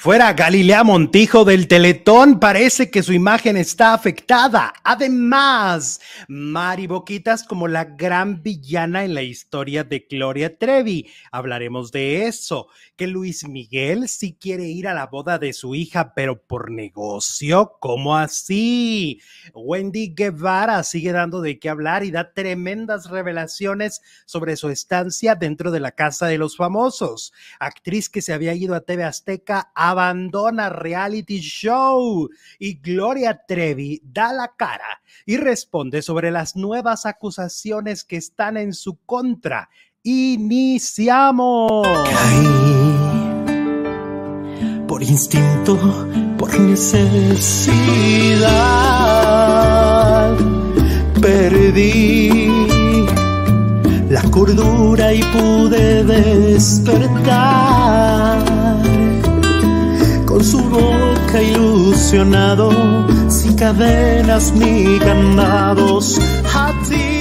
Fuera Galilea Montijo del Teletón, parece que su imagen está afectada. Además, Mari Boquitas como la gran villana en la historia de Gloria Trevi. Hablaremos de eso. Que Luis Miguel sí quiere ir a la boda de su hija, pero por negocio. ¿Cómo así? Wendy Guevara sigue dando de qué hablar y da tremendas revelaciones sobre su estancia dentro de la Casa de los Famosos. Actriz que se había ido a TV Azteca abandona reality show y Gloria Trevi da la cara y responde sobre las nuevas acusaciones que están en su contra. Iniciamos. por instinto, por necesidad, perdí la cordura y pude despertar su boca ilusionado, sin cadenas ni candados, a ti.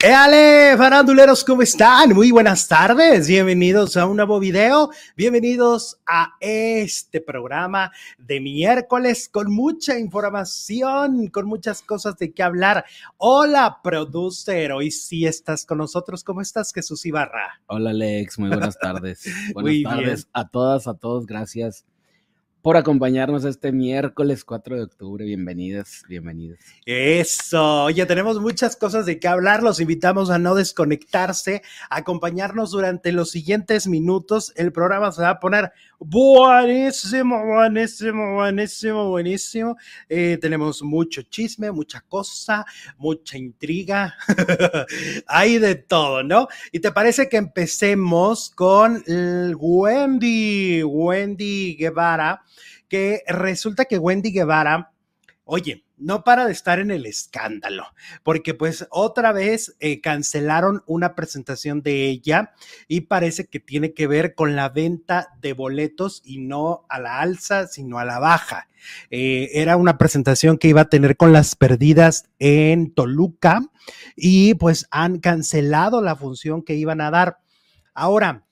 ¡Éale, faranduleros! ¿Cómo están? Muy buenas tardes. Bienvenidos a un nuevo video. Bienvenidos a este programa de miércoles con mucha información, con muchas cosas de qué hablar. Hola, producer. Hoy sí estás con nosotros. ¿Cómo estás, Jesús Ibarra? Hola, Alex. Muy buenas tardes. buenas tardes a todas, a todos. Gracias por acompañarnos este miércoles 4 de octubre. Bienvenidas, bienvenidas. Eso, ya tenemos muchas cosas de qué hablar. Los invitamos a no desconectarse, a acompañarnos durante los siguientes minutos. El programa se va a poner buenísimo, buenísimo, buenísimo, buenísimo. Eh, tenemos mucho chisme, mucha cosa, mucha intriga. Hay de todo, ¿no? Y te parece que empecemos con Wendy, Wendy Guevara que resulta que Wendy Guevara, oye, no para de estar en el escándalo, porque pues otra vez eh, cancelaron una presentación de ella y parece que tiene que ver con la venta de boletos y no a la alza, sino a la baja. Eh, era una presentación que iba a tener con las perdidas en Toluca y pues han cancelado la función que iban a dar. Ahora,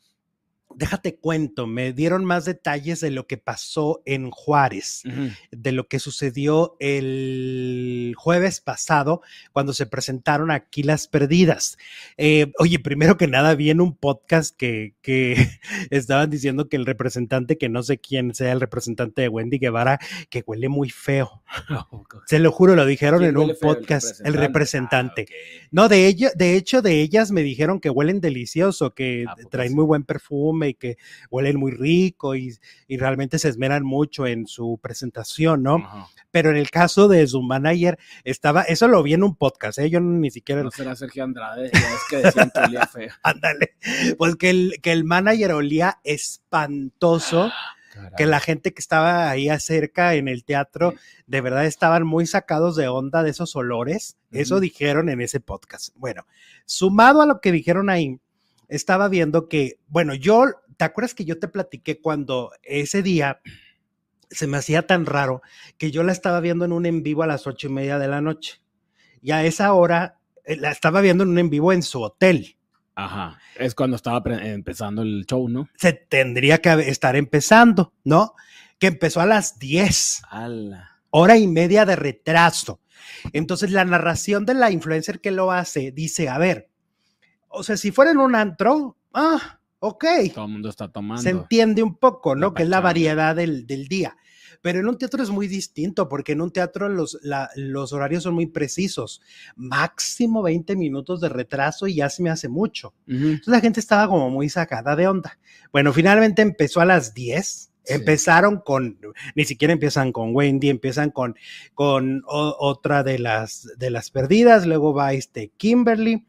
déjate cuento, me dieron más detalles de lo que pasó en Juárez, de lo que sucedió el jueves pasado cuando se presentaron aquí las perdidas. Eh, oye, primero que nada, vi en un podcast que, que estaban diciendo que el representante, que no sé quién sea el representante de Wendy Guevara, que huele muy feo. Se lo juro, lo dijeron en un podcast, el representante. Ah, no, de, ello, de hecho, de ellas me dijeron que huelen delicioso, que traen muy buen perfume y que huelen muy rico y, realmente se esmeran mucho en su presentación, ¿no? Pero en el caso de su manager, estaba, eso lo vi en un podcast, ¿eh? Yo ni siquiera. No será Sergio Andrade, es que decían que olía feo. Ándale, pues que el, que el manager olía espantoso. Ah, que la gente que estaba ahí acerca en el teatro, de verdad estaban muy sacados de onda de esos olores. Eso dijeron en ese podcast. Bueno, sumado a lo que dijeron ahí, estaba viendo que, bueno, yo, ¿te acuerdas que yo te platiqué cuando ese día se me hacía tan raro que yo la estaba viendo en un en vivo a las ocho y media de la noche? Y a esa hora eh, la estaba viendo en un en vivo en su hotel. Ajá, es cuando estaba empezando el show, ¿no? Se tendría que estar empezando, ¿no? Que empezó a las 10. Hora y media de retraso. Entonces la narración de la influencer que lo hace dice, a ver, o sea, si fuera en un antro, ah, ok. Todo el mundo está tomando. Se entiende un poco, ¿no? que es la variedad del, día. Pero en un teatro es muy distinto, porque en un teatro los, los horarios son muy precisos. Máximo 20 minutos de retraso y ya se me hace mucho. Entonces la gente estaba como muy sacada de onda. Bueno, finalmente empezó a las 10. Empezaron con, ni siquiera empiezan con Wendy, empiezan con, con otra de las, de las perdidas, luego va este Kimberly,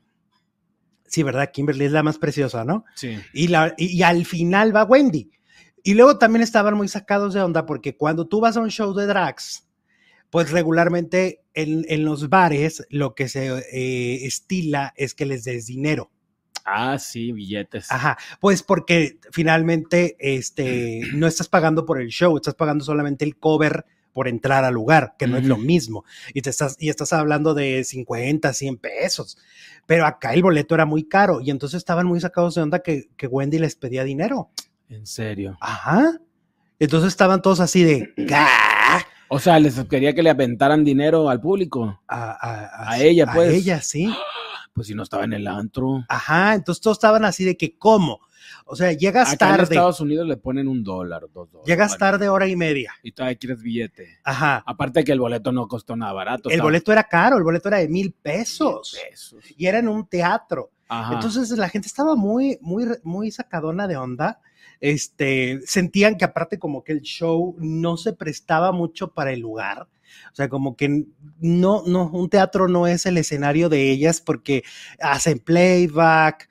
Sí, ¿verdad? Kimberly es la más preciosa, ¿no? Sí. Y, la, y, al final va Wendy. Y luego también estaban muy sacados de onda porque cuando tú vas a un show de drags, pues regularmente en, los bares lo que se eh, estila es que les des dinero. Ah, sí, billetes. Ajá, pues porque finalmente este, no estás pagando por el show, estás pagando solamente el cover por entrar al lugar, que no es lo mismo. Y, te estás, y estás hablando de 50, 100 pesos. Pero acá el boleto era muy caro y entonces estaban muy sacados de onda que, Wendy les pedía dinero. En serio. Ajá. Entonces estaban todos así de. "Gah". O sea, les quería que le aventaran dinero al público. A, a- A ella, pues. A ella, sí. Pues si no estaba en el antro. Ajá. Entonces todos estaban así de que, ¿cómo? O sea, llegas Acá en tarde. Estados Unidos le ponen un dólar, dos dólares. Llegas Bueno, tarde hora y media. Y todavía quieres billete. Ajá. Aparte que el boleto no costó nada barato. El boleto era caro, el boleto era de mil mil pesos. pesos. Y era en un teatro. Ajá. Entonces la gente estaba muy, muy, muy sacadona de onda. Este, sentían que aparte como que el show no se prestaba mucho para el lugar. O sea, como que no, no, un teatro no es el escenario de ellas porque hacen playback.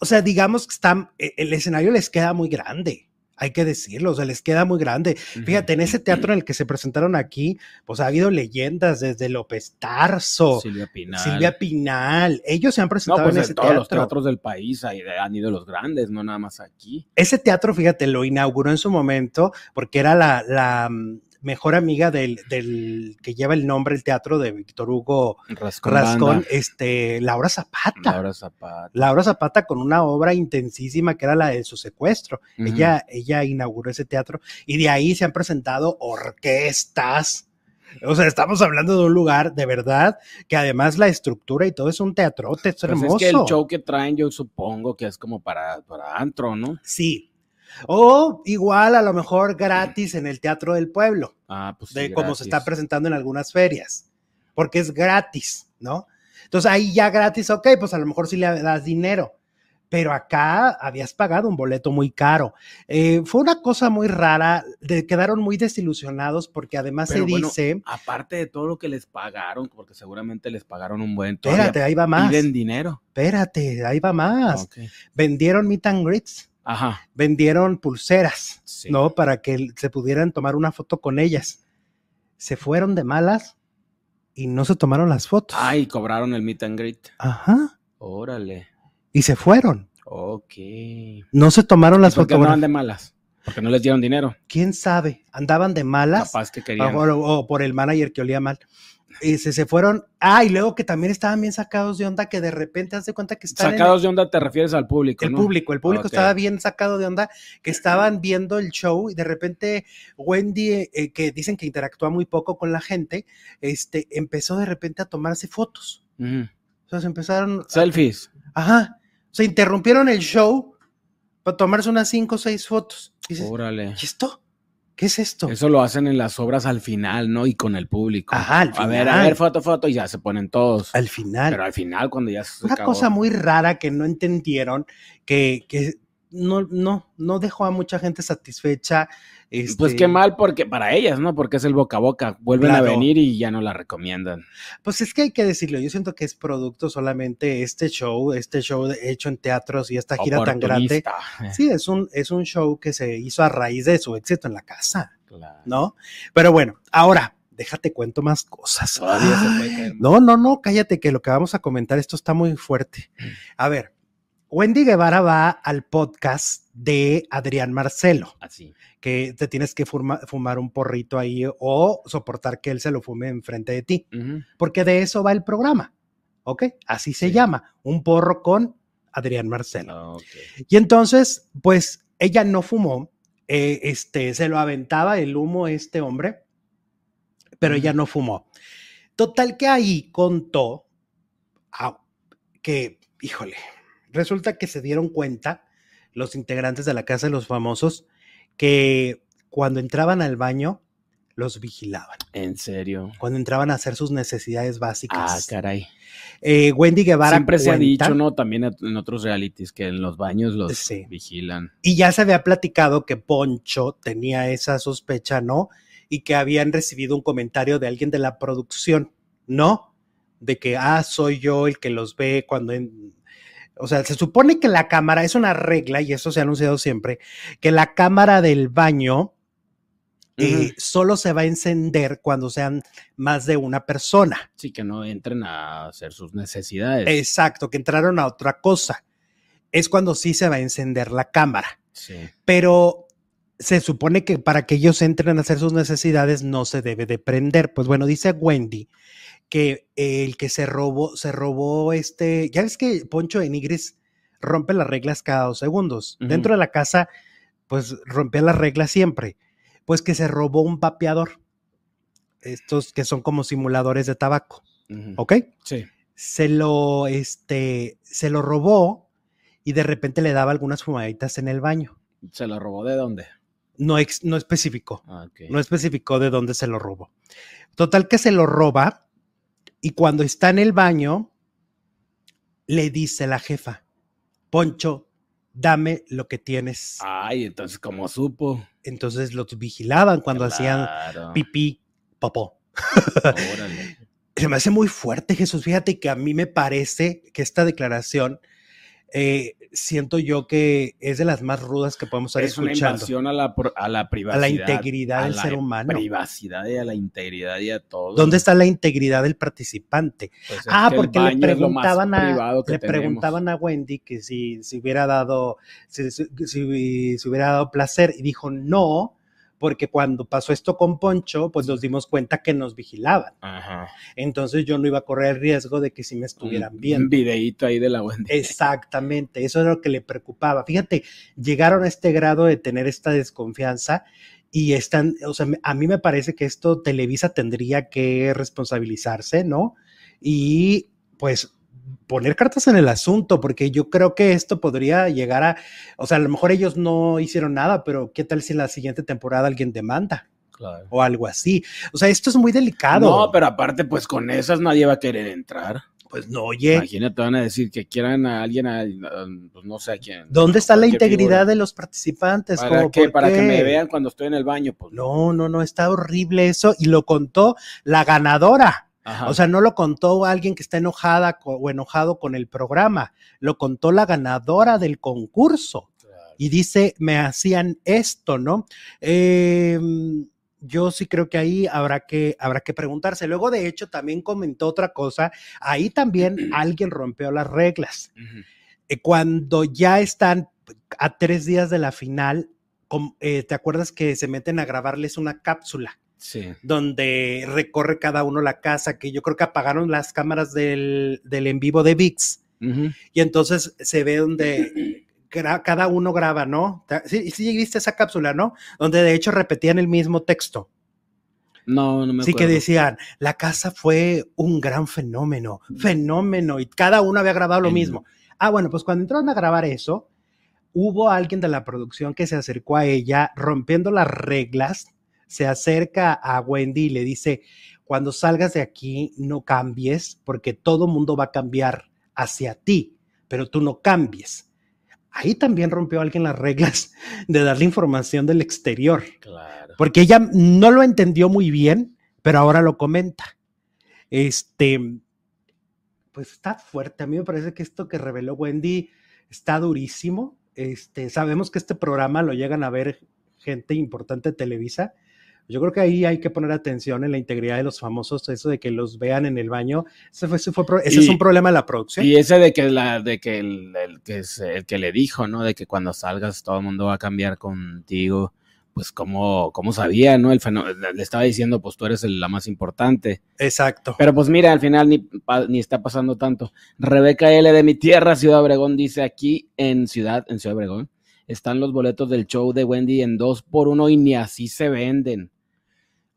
O sea, digamos que están, e- el escenario les queda muy grande. Hay que decirlo, o sea, les queda muy grande. Fíjate, en ese teatro en el que se presentaron aquí, pues ha habido leyendas desde López Tarso, Silvia Pinal. Silvia Pinal. Ellos se han No, presentado pues en ese todos los teatro. teatros del país ahí han ido los grandes, no nada más aquí. Ese teatro, fíjate, lo inauguró en su momento porque era la, la, mm, mejor amiga del, del que lleva el nombre, el teatro de Víctor Hugo Rascón. Este, Laura Zapata. Laura Zapata. Laura Zapata con una obra intensísima que era la de su secuestro. Ella, ella inauguró ese teatro y de ahí se han presentado orquestas. O sea, estamos hablando de un lugar de verdad que además la estructura y todo es un teatrote, es Pues hermoso. es que el show que traen yo supongo que es como para, para antro, ¿no? Sí. O igual a lo mejor gratis en el Teatro del Pueblo, Ah, pues de sí, como se está presentando en algunas ferias, porque es gratis, ¿no? Entonces ahí ya gratis, ok, pues a lo mejor sí le das dinero, pero acá habías pagado un boleto muy caro. Eh, fue una cosa muy rara, de- quedaron muy desilusionados porque además Pero se bueno, dice, Aparte de todo lo que les pagaron, porque seguramente les pagaron un buen espérate, ahí va más, Piden dinero. espérate, ahí va más. Vendieron meet and greets, Ajá. vendieron pulseras. Sí. ¿no? Para que se pudieran tomar una foto con ellas. Se fueron de malas y no se tomaron las fotos. Ay, cobraron el meet and greet. Ajá. Órale. Y se fueron. Ok. No se tomaron las ¿Por qué andaban fotos. de malas? Porque no les dieron dinero. ¿Quién sabe? Andaban de malas Capaz que o, querían. o- o por el manager que olía mal. Y se, se fueron. Ah, y luego que también estaban bien sacados de onda, que de repente hace cuenta que están en Sacados de onda te refieres al público, el ¿no? público, el público estaba bien sacado de onda, que estaban viendo el show y de repente Wendy, eh, que dicen que interactúa muy poco con la gente, este, empezó de repente a tomarse fotos. Ujú. O sea, se empezaron, Selfies. ajá, se interrumpieron el show para tomarse unas cinco o seis fotos. Y dices, Órale. ¿y esto? ¿Qué es esto? Eso lo hacen en las obras al final, ¿no? Y con el público. Ajá, al A ver, a final. ver, foto, foto, y ya se ponen todos. Al final. Pero al final, cuando ya se Una acabó. cosa muy rara que no entendieron, que, que no, no, no dejó a mucha gente satisfecha. Pues este, qué mal porque para ellas, ¿no? Porque es el boca a boca. Vuelven a venir y ya no la recomiendan. Pues es que hay que decirlo, yo siento que es producto solamente este show, este show hecho en teatros y esta gira tan grande. Sí, es un, es un show que se hizo a raíz de su éxito en la casa, Claro. ¿no? Pero bueno, ahora, déjate cuento más cosas. Todavía se Ay, puede caer más. no, no, no, cállate que lo que vamos a comentar, esto está muy fuerte. Mm. A ver, Wendy Guevara va al podcast de Adrián Marcelo, Así. que te tienes que fuma- fumar un porrito ahí o soportar que él se lo fume enfrente de ti. Porque de eso va el programa. ¿Ok? Así se Sí. llama, un porro con Adrián Marcelo. Ok. Y entonces, pues ella no fumó, eh, este, se lo aventaba el humo este hombre, pero ella no fumó. Total que ahí contó ah, que, híjole, resulta que se dieron cuenta los integrantes de la Casa de los Famosos que cuando entraban al baño los vigilaban, En serio. cuando entraban a hacer sus necesidades básicas. Ah, caray. Eh, Wendy Guevara. Siempre se ha dicho, ¿no? También en otros realities que en los baños los Sí. vigilan. Y ya se había platicado que Poncho tenía esa sospecha, ¿no? Y que habían recibido un comentario de alguien de la producción, ¿no? De que, ah, soy yo el que los ve cuando... en- O sea, se supone que la cámara, es una regla, y eso se ha anunciado siempre, que la cámara del baño eh, solo se va a encender cuando sean más de una persona. Sí, que no entren a hacer sus necesidades. Exacto, que entraron a otra cosa. Es cuando sí se va a encender la cámara. Sí. pero se supone que para que ellos entren a hacer sus necesidades no se debe de prender. Pues bueno, dice Wendy que el que se robó, se robó este, ya ves que Poncho de Nigris rompe las reglas cada dos segundos. Dentro de la casa pues rompía las reglas siempre. Pues que se robó un vapeador. Estos que son como simuladores de tabaco. ¿Ok? Sí. Se lo, este, se lo robó y de repente le daba algunas fumaditas en el baño. ¿Se lo robó de dónde? No, ex, no especificó. Ah. No especificó de dónde se lo robó. Total que se lo roba y cuando está en el baño, le dice la jefa, Poncho, dame lo que tienes. Ay, entonces, ¿cómo supo? Entonces los vigilaban cuando hacían pipí, popó. Órale. Se me hace muy fuerte, Jesús. Fíjate que a mí me parece que esta declaración, eh, siento yo que es de las más rudas que podemos estar Es una escuchando. invasión a la, a la A privacidad. la integridad a del la ser humano. privacidad y a la integridad y a todo. ¿Dónde está la integridad del participante? Pues es Ah, porque le preguntaban, a, le tenemos. preguntaban a Wendy que si, si hubiera dado, si- si hubiera dado placer y dijo no, porque cuando pasó esto con Poncho, pues nos dimos cuenta que nos vigilaban. Ajá. Entonces yo no iba a correr el riesgo de que si me estuvieran Un- viendo. Un videíto ahí de la Wendy. Exactamente, eso era lo que le preocupaba. Fíjate, llegaron a este grado de tener esta desconfianza y están, o sea, a mí me parece que esto Televisa tendría que responsabilizarse, ¿no? Y pues poner cartas en el asunto, porque yo creo que esto podría llegar a, o sea, a lo mejor ellos no hicieron nada, pero ¿qué tal si en la siguiente temporada alguien demanda Claro. o algo así? O sea, esto es muy delicado. No, pero aparte, pues con esas nadie va a querer entrar. pues no, oye, Imagínate, van a decir que quieran a alguien, a, a- pues no sé a quién. ¿dónde está la integridad figura. de los participantes? ¿Para qué? ¿por Para que me vean cuando estoy en el baño. Pues, No, no, no, está horrible eso y lo contó la ganadora. Ajá. O sea, no lo contó alguien que está enojada o enojado con el programa, lo contó la ganadora del concurso Claro. y dice, me hacían esto, ¿no? Eh, yo sí creo que ahí habrá que, habrá que preguntarse. Luego, de hecho, también comentó otra cosa, ahí también alguien rompió las reglas. Eh, cuando ya están a tres días de la final, eh, ¿te acuerdas que se meten a grabarles una cápsula? Sí. donde recorre cada uno la casa, que yo creo que apagaron las cámaras del, del en vivo de VIX, y entonces se ve donde cada uno graba, ¿no? Sí, sí viste esa cápsula, ¿no? Donde de hecho repetían el mismo texto. No, no me Sí que acuerdo. decían, la casa fue un gran fenómeno, fenómeno, y cada uno había grabado lo mismo. Ah, bueno, pues cuando entraron a grabar eso, hubo alguien de la producción que se acercó a ella rompiendo las reglas, se acerca a Wendy y le dice, cuando salgas de aquí, no cambies, porque todo mundo va a cambiar hacia ti, pero tú no cambies. Ahí también rompió alguien las reglas de darle información del exterior Claro. porque ella no lo entendió muy bien, pero ahora lo comenta. Este, pues está fuerte. A mí me parece que esto que reveló Wendy está durísimo. Este, sabemos que este programa lo llegan a ver gente importante de Televisa. Yo creo que ahí hay que poner atención en la integridad de los famosos, eso de que los vean en el baño. Ese, fue, ese, fue ese es un problema de la producción. Y ese de que la, de que el, el que es el que le dijo, ¿no? De que cuando salgas todo el mundo va a cambiar contigo. Pues como, como sabía, ¿no? El le estaba diciendo, pues tú eres la más importante. Exacto. Pero pues mira, al final ni, ni está pasando tanto. Rebeca L de mi tierra, Ciudad Obregón, dice aquí en Ciudad, en Ciudad Obregón, están los boletos del show de Wendy en dos por uno y ni así se venden.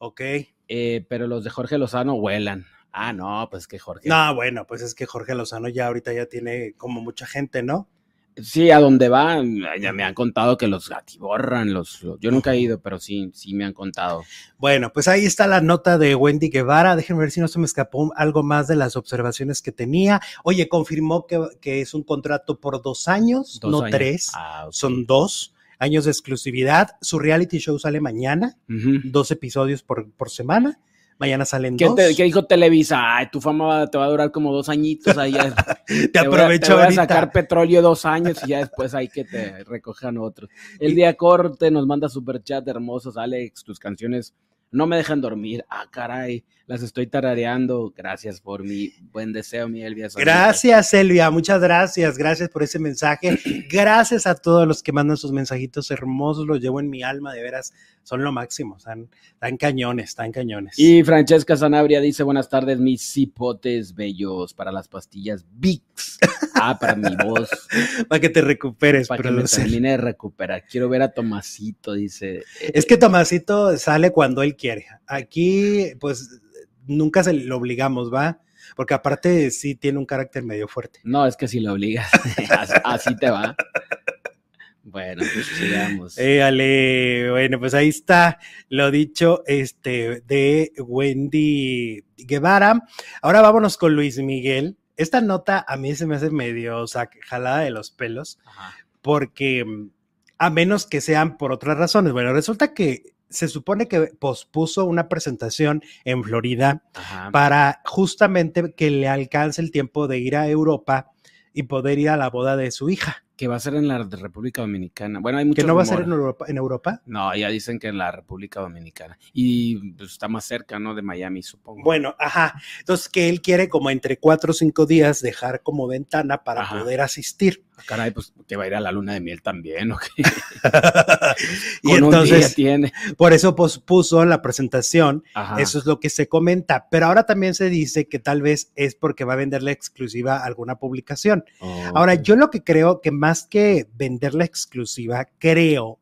Ok. Eh, pero los de Jorge Lozano vuelan. Ah, no, pues que Jorge. No, bueno, pues es que Jorge Lozano ya ahorita ya tiene como mucha gente, ¿no? Sí, a donde va, ya me han contado que los atiborran, los, los- yo nunca he ido, pero sí, sí me han contado. Bueno, pues ahí está la nota de Wendy Guevara. Déjenme ver si no se me escapó algo más de las observaciones que tenía. Oye, confirmó que, que es un contrato por dos años, Dos no años. tres, Ah, son dos años de exclusividad. Su reality show sale mañana, dos episodios por, por semana. Mañana salen ¿Qué, dos. te- qué dijo Televisa? Ay, tu fama va- te va a durar como dos añitos. Ahí te, te voy a- aprovecho te voy a sacar petróleo dos años y ya después hay que te recojan otros. El día corte nos manda super chat hermosos, Alex, tus canciones no me dejan dormir. Ah, caray, las estoy tarareando. Gracias por mi buen deseo, mi Elvia. Gracias, Elvia, muchas gracias. Gracias por ese mensaje. Gracias a todos los que mandan sus mensajitos hermosos. Los llevo en mi alma, de veras. Son lo máximo. Están, están cañones, están cañones. Y Francesca Sanabria dice: Buenas tardes, mis cipotes bellos para las pastillas Vicks. Ah, para mi voz. para que te recuperes, para que me termine de recuperar. Quiero ver a Tomasito, dice. Es que Tomasito sale cuando él quiere. Aquí, pues, nunca se lo obligamos, ¿va? Porque aparte sí tiene un carácter medio fuerte. No, es que si lo obligas, así, te va. Bueno, pues sigamos. Éale, bueno, pues ahí está lo dicho este, de Wendy Guevara. Ahora vámonos con Luis Miguel. Esta nota a mí se me hace medio, o sea, jalada de los pelos, Ajá. porque mm, a menos que sean por otras razones. Bueno, resulta que se supone que pospuso una presentación en Florida Ajá. para justamente que le alcance el tiempo de ir a Europa y poder ir a la boda de su hija. Que va a ser en la República Dominicana. Bueno, hay muchos Que no va a ser en. Europa, en Europa. No, ya dicen que en la República Dominicana. Y pues, está más cerca, ¿no? De Miami, supongo. Bueno, ajá. Entonces que él quiere como entre cuatro o cinco días dejar como ventana para Ajá. poder asistir. Caray, pues que va a ir a la luna de miel también, ¿o qué? y entonces tiene. por eso pospuso la presentación. Ajá. Eso es lo que se comenta. Pero ahora también se dice que tal vez es porque va a vender la exclusiva a alguna publicación. Ahora, Ok. yo lo que creo que más que vender la exclusiva, creo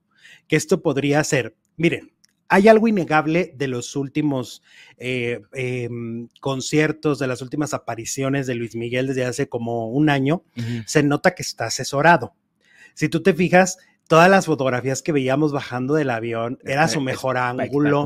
que esto podría ser, miren, hay algo innegable de los últimos eh, em, conciertos, de las últimas apariciones de Luis Miguel desde hace como un año, se nota que está asesorado. Si tú te fijas, todas las fotografías que veíamos bajando del avión era su mejor ángulo,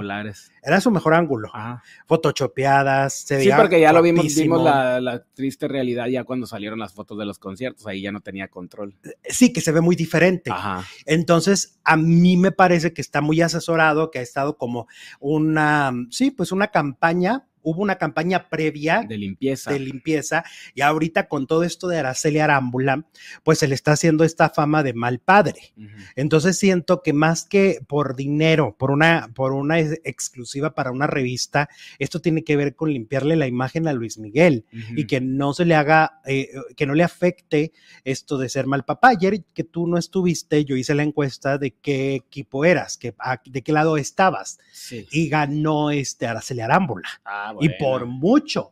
era su mejor ángulo, Ajá. photoshopeadas, se Sí, veía porque ya lo vimos, vimos la, la triste realidad ya cuando salieron las fotos de los conciertos, ahí ya no tenía control. Sí, que se ve muy diferente. Ajá. Entonces, a mí me parece que está muy asesorado, que ha estado como una, sí, pues una campaña, hubo una campaña previa De limpieza. de limpieza y ahorita con todo esto de Araceli Arámbula, pues se le está haciendo esta fama de mal padre. Entonces siento que más que por dinero, por una, por una ex- exclusiva para una revista, esto tiene que ver con limpiarle la imagen a Luis Miguel y que no se le haga, eh, que no le afecte esto de ser mal papá. Ayer que tú no estuviste, yo hice la encuesta de qué equipo eras, que, a- de qué lado estabas Sí. y ganó este Araceli Arámbula Ah, y bueno. por mucho.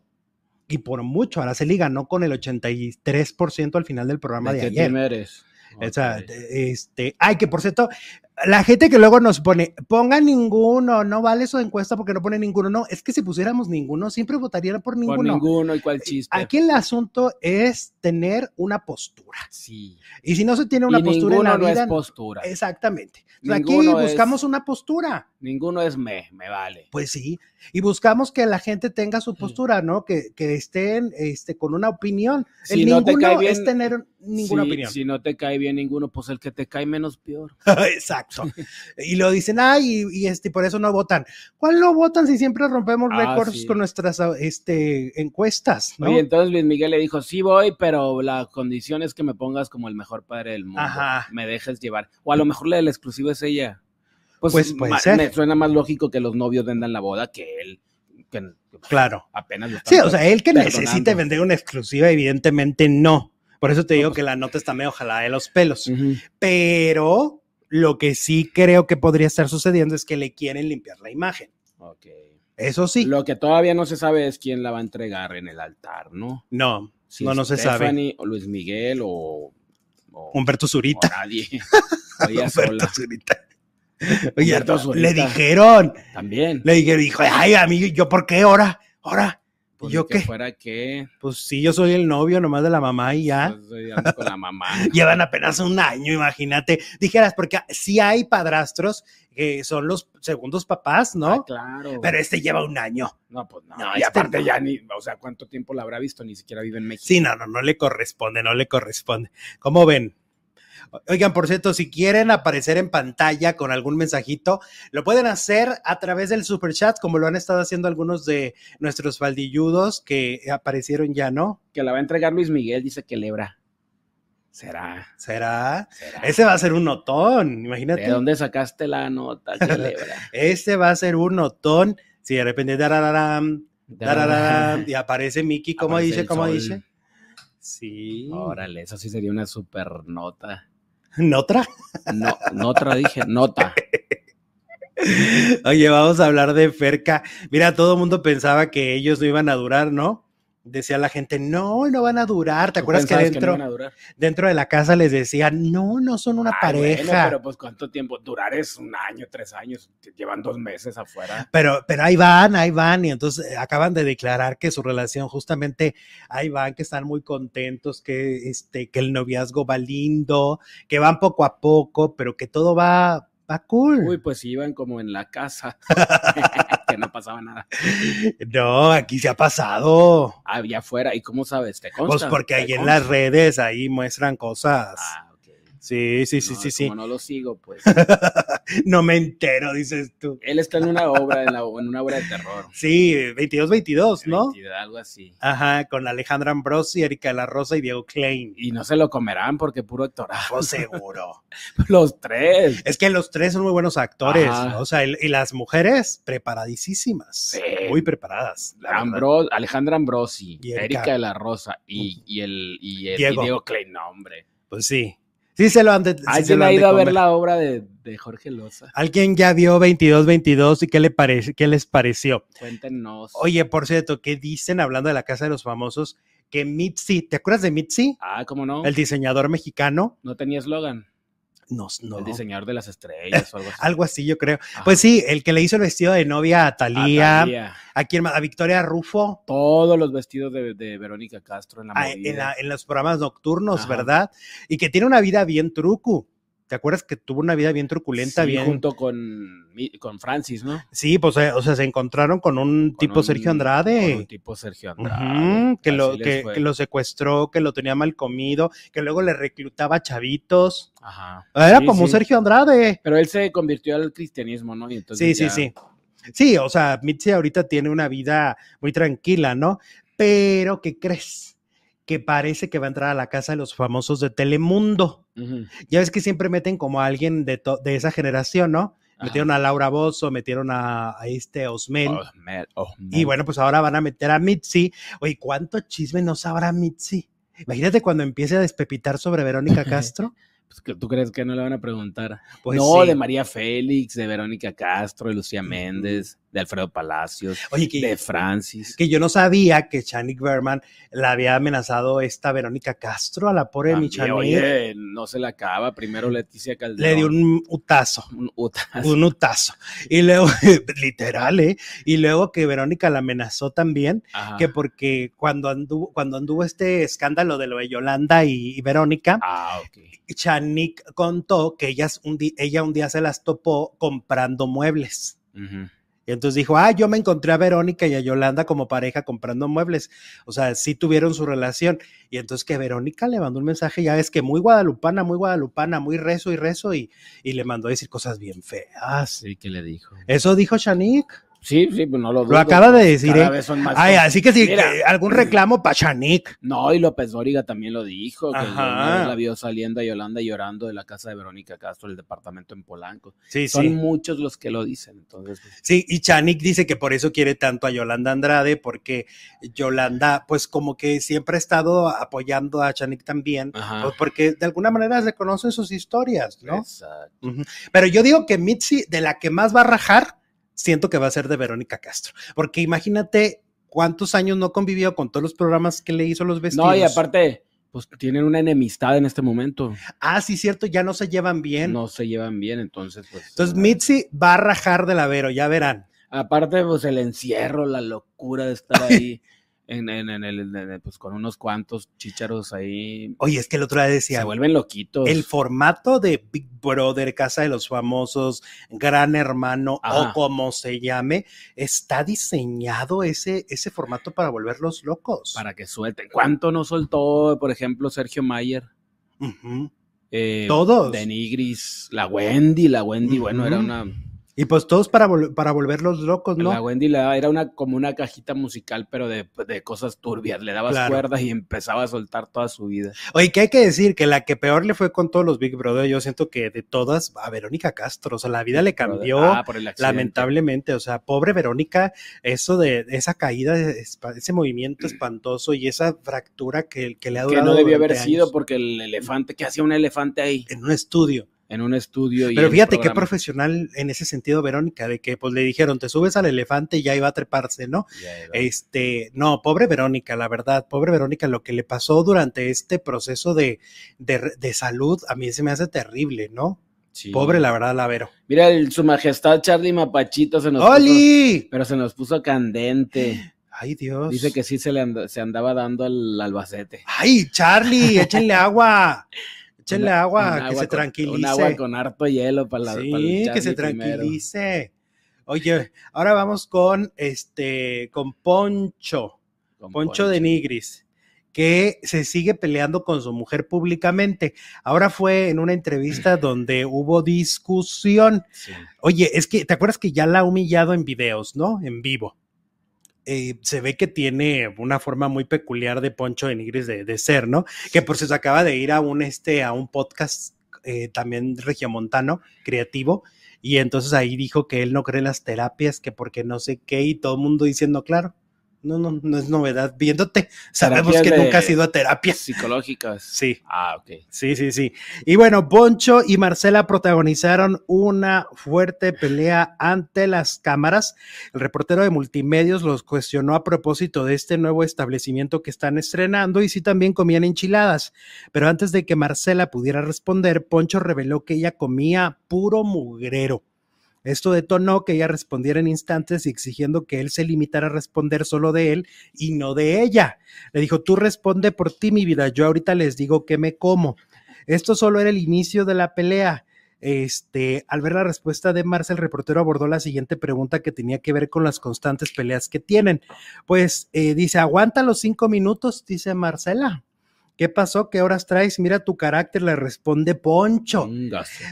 Y por mucho, Araceli ganó con el 83% al final del programa de, ¿De qué ayer. team eres? O sea, este, ay, que por cierto, la gente que luego nos pone, ponga ninguno, no vale su encuesta porque no pone ninguno. No, es que si pusiéramos ninguno, siempre votarían por ninguno. Por ninguno y cuál chiste. Aquí el asunto es tener una postura. Sí. Y si no se tiene una y postura en la no vida, es postura. exactamente. Aquí es- buscamos una postura. Ninguno es me, me vale. Pues sí, y buscamos que la gente tenga su postura, ¿no? Que, que estén este, con una opinión. Si el no te ninguno cae bien- es tener ninguna Sí, opinión. Si no te cae bien ninguno, pues el que te cae menos peor. Exacto. Y lo dicen, ay, y, y, este, por eso no votan. ¿Cuál no votan si siempre rompemos Ah, récords sí. con nuestras este, encuestas, ¿no? Oye, entonces Luis Miguel le dijo, sí voy, pero la condición es que me pongas como el mejor padre del mundo. Ajá. Me dejes llevar. O a lo mejor la del exclusivo es ella. Pues, Pues puede ser. me suena más lógico que los novios vendan la boda que él. Que, Claro. apenas lo Sí, o sea, él que perdonando. necesite vender una exclusiva, evidentemente no. Por eso te digo que la nota está medio jalada de los pelos. Pero lo que sí creo que podría estar sucediendo es que le quieren limpiar la imagen. Ok. Eso sí. Lo que todavía no se sabe es quién la va a entregar en el altar, ¿no? No, Si no, no se sabe. Stephanie O Luis Miguel o. o- Humberto o Zurita. nadie. O Humberto sola. Zurita. Oye, Humberto le dijeron, También. le dijeron, dijo, ay, amigo, ¿yo por qué ahora? Ahora, Pues ¿yo que qué? fuera que. Pues sí, yo soy el novio nomás de la mamá y ya. pues, ando con la mamá. Llevan apenas un año, imagínate. Dijeras, porque sí hay padrastros que son los segundos papás, ¿no? Ah, claro. Pero este lleva un año. no, pues no. No, y este aparte no. ya ni. O sea, ¿cuánto tiempo la habrá visto? Ni siquiera vive en México. Sí, no, no, no le corresponde, no le corresponde. ¿Cómo ven? Oigan, por cierto, si quieren aparecer en pantalla con algún mensajito, lo pueden hacer a través del super chat, como lo han estado haciendo algunos de nuestros faldilludos que aparecieron ya, ¿no? Que la va a entregar Luis Miguel, dice que lebra. ¿Será? ¿Será? ¿Será? Ese va a ser un notón, imagínate. ¿De dónde sacaste la nota? Este va a ser un notón. Si de repente darararam, darararam, y aparece Mickey, ¿cómo Aparece dice? el ¿Cómo sol. dice? Sí. Órale, eso sí sería una super nota. ¿Notra? No, nota dije, nota. Oye, vamos a hablar de Ferca. Mira, todo el mundo pensaba que ellos no iban a durar, ¿no? Decía la gente, no, no van a durar. ¿Te ¿Tú acuerdas que dentro, dentro de la casa les decían, no, no son una Ay, bueno, pareja? pero pues cuánto tiempo, durar es un año, tres años, llevan dos meses afuera. Pero, pero ahí van, ahí van, y entonces eh, acaban de declarar que su relación justamente ahí van, que están muy contentos, que este, que el noviazgo va lindo, que van poco a poco, pero que todo va, va cool. Uy, pues iban como en la casa, que no pasaba nada. No, aquí se ha pasado. Allá afuera, ¿y cómo sabes? ¿Te consta? Pues porque ¿Te ahí en las redes ahí muestran cosas. Ah. Sí, sí, sí, No, sí, sí. Como no lo sigo, pues. No me entero, dices tú. Él está en una obra, en, la- en una obra de terror. Sí, 22-22, ¿no? 22, Algo así. Ajá, con Alejandra Ambrosi, Erika de la Rosa y Diego Klein. Y no se lo comerán porque puro actor. Pues seguro. Los tres. Es que los tres son muy buenos actores, o sea, y, las mujeres preparadísimas, Sí. muy preparadas. Ambro- Alejandra Ambrosi, Erika. Erika de la Rosa y, y el, y el y. Diego Klein, no, hombre. Pues sí, sí se lo han de, sí se ¿Alguien lo ha han ido a ver la obra de, de Jorge Loza? ¿Alguien ya vio 22-22 y qué, le parece, qué les pareció? Cuéntenos. Oye, por cierto, ¿qué dicen hablando de la Casa de los Famosos? Que Mitzi, ¿te acuerdas de Mitzi? Ah, ¿cómo no? El diseñador mexicano. No tenía eslogan. No, no. El diseñador de las estrellas o algo así. Algo así, yo creo. Ajá. Pues sí, el que le hizo el vestido de novia a A Talía, Thalía. a, quién más? a Victoria Rufo, Todos los vestidos de, de Verónica Castro en la a- movida. en, la- en los programas nocturnos, Ajá. ¿verdad? Y que tiene una vida bien trucu. ¿Te acuerdas que tuvo una vida bien truculenta, Sí, bien? junto con, con Francis, ¿no? Sí, pues, eh, o sea, se encontraron con un Con tipo un- Sergio Con Andrade. un tipo Sergio Andrade. Que, lo, que, lo secuestró, que lo tenía mal comido, que luego le reclutaba chavitos. Ajá. Era Sí, como sí. Sergio Andrade. Pero él se convirtió al cristianismo, ¿no? Y entonces Sí, sí, sí. Sí, o sea, Mitzi ahorita tiene una vida muy tranquila, ¿no? Pero, ¿qué crees? Que parece que va a entrar a la casa de los famosos de Telemundo. Ya ves que siempre meten como a alguien de, de esa generación, ¿no? Ajá. Metieron a Laura Bozo, metieron a, a este Osmen. Oh, oh, Y bueno, pues ahora van a meter a Mitzi. Oye, ¿cuánto chisme no sabrá Mitzi? Imagínate cuando empiece a despepitar sobre Verónica Castro. Pues, ¿que ¿Tú crees que no le van a preguntar? Pues no, sí. de María Félix, de Verónica Castro, de Lucía Méndez, de Alfredo Palacios, Oye, que, de Francis. que yo no sabía que Chanik Berman la había amenazado esta Verónica Castro a la pobre mi También, Chanik. Oye, no se la acaba. Primero Leticia Calderón. Le dio un utazo. un utas. Un utazo. Y luego, literal, ¿eh? Y luego que Verónica la amenazó también, Ajá. que porque cuando anduvo, cuando anduvo este escándalo de lo de Yolanda y, y Verónica, Ah. Chanik contó que ellas un di- ella un día se las topó comprando muebles. Y entonces dijo, ah, yo me encontré a Verónica y a Yolanda como pareja comprando muebles. O sea, sí tuvieron su relación. Y entonces que Verónica le mandó un mensaje, ya ves que muy guadalupana, muy guadalupana, muy rezo y rezo, y, y le mandó a decir cosas bien feas. Sí, ¿qué le dijo? Eso dijo Chanik. Sí, sí, pues no lo dudo. Lo acaba de decir, ¿eh? vez son más Ay, así que sí, Mira. algún reclamo para Chanik. No, y López Dóriga también lo dijo, que Ajá. la vio saliendo a Yolanda llorando de la casa de Verónica Castro, el departamento en Polanco. Sí, Son sí. muchos los que lo dicen, entonces. pues, Sí, y Chanik dice que por eso quiere tanto a Yolanda Andrade, porque Yolanda, pues como que siempre ha estado apoyando a Chanik también, pues porque de alguna manera se conocen sus historias, ¿no? Exacto. Pero yo digo que Mitzi, de la que más va a rajar, siento que va a ser de Verónica Castro, porque imagínate cuántos años no convivió con todos los programas que le hizo los vestidos. No, y aparte, pues tienen una enemistad en este momento. Ah, sí, cierto, ya no se llevan bien. No se llevan bien, entonces, pues. Entonces eh, Mitzi va a rajar de la Vero, ya verán. Aparte, pues el encierro, la locura de estar ahí en, en, en el, en pues con unos cuantos chícharos ahí. Oye, es que el otro día decía, se vuelven loquitos. el formato de Big Brother, Casa de los Famosos, Gran Hermano Ajá. o como se llame, está diseñado ese, ese formato para volverlos locos. para que suelten. ¿Cuánto no soltó, por ejemplo, Sergio Mayer? Eh, Todos. De Nigris, la Wendy, la Wendy, bueno, era una Y pues todos para, vol- para volverlos locos, La ¿no? Wendy le daba, era una, como una cajita musical, pero de, de cosas turbias. Le dabas Claro. cuerdas y empezaba a soltar toda su vida. Oye, que hay que decir que la que peor le fue con todos los Big Brother, yo siento que de todas, a Verónica Castro, o sea, la vida le cambió. Ah. Lamentablemente, o sea, pobre Verónica, eso de esa caída, ese movimiento espantoso y esa fractura que, que le ha Que durado. no debió haber sido porque el elefante, ¿qué hacía un elefante ahí? en un estudio. En un estudio. y Pero fíjate qué profesional en ese sentido, Verónica, de que pues le dijeron, te subes al elefante y ya iba a treparse, ¿no? Este, no, pobre Verónica, la verdad, pobre Verónica, lo que le pasó durante este proceso de, de, de salud, a mí se me hace terrible, ¿no? Sí. Pobre, la verdad, la Vero. Mira, el- su majestad Charlie Mapachito se nos puso, ¡Oli! pero se nos puso candente. Ay, Dios. Dice que sí se le se andaba dando al Albacete. ¡Ay, Charlie! Échenle agua. Échenle Una- agua, que agua se con- tranquilice. Un agua con harto hielo para la para el sí, que se primero. tranquilice. Oye, ahora vamos con este, con Poncho. Con Poncho de Nigris, que se sigue peleando con su mujer públicamente. Ahora fue en una entrevista donde hubo discusión. Sí. Oye, es que, ¿te acuerdas que ya la ha humillado en videos, no? En vivo. Eh, se ve que tiene una forma muy peculiar de Poncho de Nigris de, ser, ¿no? Que por si se acaba de ir a un, este, a un podcast eh, también regiomontano, creativo, y entonces ahí dijo que él no cree en las terapias, que porque no sé qué, y todo el mundo diciendo, claro, no, no, no es novedad, viéndote, sabemos que nunca has ido a terapias. Psicológicas. Sí. Ah, ok. Sí, sí, sí. Y bueno, Poncho y Marcela protagonizaron una fuerte pelea ante las cámaras. El reportero de multimedios los cuestionó a propósito de este nuevo establecimiento que están estrenando y si también comían enchiladas. Pero antes de que Marcela pudiera responder, Poncho reveló que ella comía puro mugrero. Esto detonó que ella respondiera en instantes y exigiendo que él se limitara a responder solo de él y no de ella. Le dijo, tú responde por ti, mi vida, yo ahorita les digo que me como. Esto solo era el inicio de la pelea. Este, al ver la respuesta de Marcel, el reportero abordó la siguiente pregunta que tenía que ver con las constantes peleas que tienen. Pues eh, dice, aguanta los cinco minutos, dice Marcela. ¿Qué pasó? ¿Qué horas traes? Mira tu carácter, le responde Poncho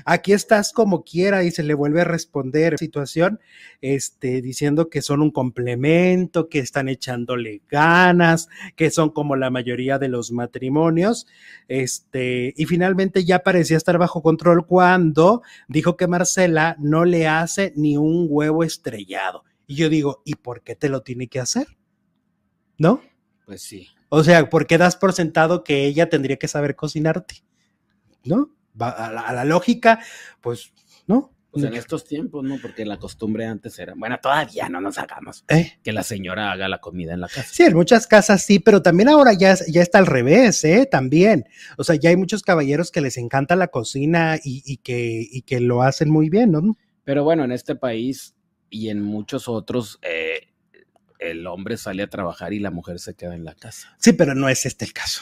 aquí estás como quiera y se le vuelve a responder situación, este, diciendo que son un complemento, que están echándole ganas, que son como la mayoría de los matrimonios, este, y finalmente ya parecía estar bajo control cuando dijo que Marcela no le hace ni un huevo estrellado. Y yo digo, ¿y por qué te lo tiene que hacer? ¿No? Pues sí. O sea, ¿por qué das por sentado que ella tendría que saber cocinarte? ¿No? Va a, la, a la lógica, pues, ¿no? Pues en estos tiempos, ¿no? Porque la costumbre antes era, bueno, todavía no nos hagamos Eh, que la señora haga la comida en la casa. Sí, en muchas casas sí, pero también ahora ya, es- ya está al revés, ¿eh? También. O sea, ya hay muchos caballeros que les encanta la cocina y, y que, y que lo hacen muy bien, ¿no? Pero bueno, en este país y en muchos otros, eh, el hombre sale a trabajar y la mujer se queda en la casa. Sí, pero no es este el caso.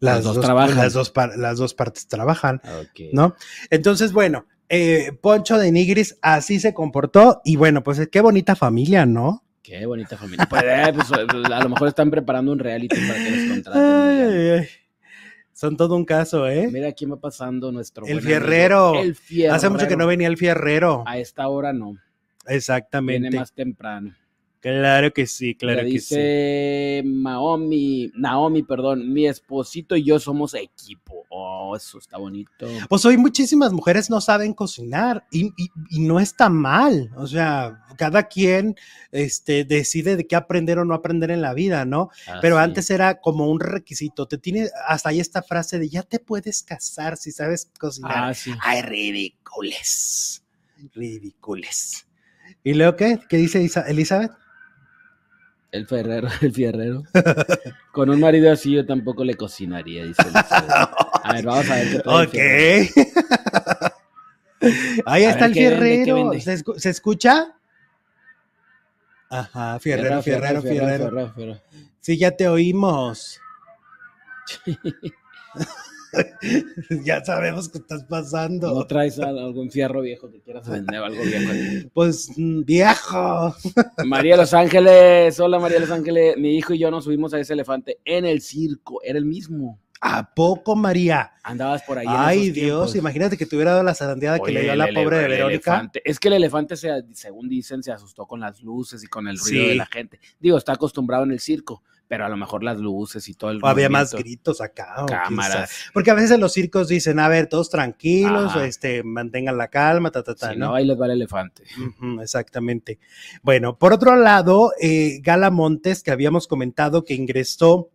Las dos trabajan. Las dos, par- las dos partes trabajan. Ok. ¿no? Entonces, bueno, eh, Poncho de Nigris así se comportó y bueno, pues qué bonita familia, ¿no? Qué bonita familia. Pues, eh, pues, a lo mejor están preparando un reality para que los contraten. Ay, ay. Son todo un caso, ¿eh? Mira quién va pasando nuestro. El amigo, fierrero. El fierrero. Hace mucho que no venía el fierrero. A esta hora no. Viene Exactamente. más temprano. Claro que sí, claro Le que sí. dice Maomi, Naomi, perdón, mi esposito y yo somos equipo. Oh, eso está bonito. Pues hoy muchísimas mujeres no saben cocinar y, y- y no está mal. O sea, cada quien este, decide de qué aprender o no aprender en la vida, ¿no? Pero antes era como un requisito. Te tiene hasta ahí esta frase de ya te puedes casar si sabes cocinar. Ah, sí. Ay, ridícules. Ridícules. ¿Y luego qué? ¿Qué dice Elizabeth? El ferrero, el fierrero. Con un marido así yo tampoco le cocinaría, dice. A ver, vamos a ver qué. Ok. Ahí A está el ¿qué vende, qué fierrero. vende? ¿Se, se escucha? Ajá, fierrero, fierrero, fierrero. fierrero, fierrero. Sí, ya te oímos. ya sabemos que estás pasando. ¿No traes al- algún fierro viejo que quieras vender o algo viejo? Pues mm, viejo. María Los Ángeles, hola María Los Ángeles, mi hijo y yo nos subimos a ese elefante en el circo, era el mismo. ¿A poco, María? Andabas por ahí. Ay, Dios, tiempos. imagínate que te hubiera dado la zarandeada que le dio a la pobre de Verónica. elefante- Es que el elefante, se, según dicen, se asustó con las luces y con el ruido Sí. de la gente. Digo, está acostumbrado en el circo, pero a lo mejor las luces y todo el O había más gritos acá. o cámaras. Porque a veces en los circos dicen, a ver, todos tranquilos, Ajá. este, mantengan la calma, ta, ta, ta, Si ¿no? no, ahí les va el elefante. Exactamente. Bueno, por otro lado, eh, Gala Montes, que habíamos comentado que ingresó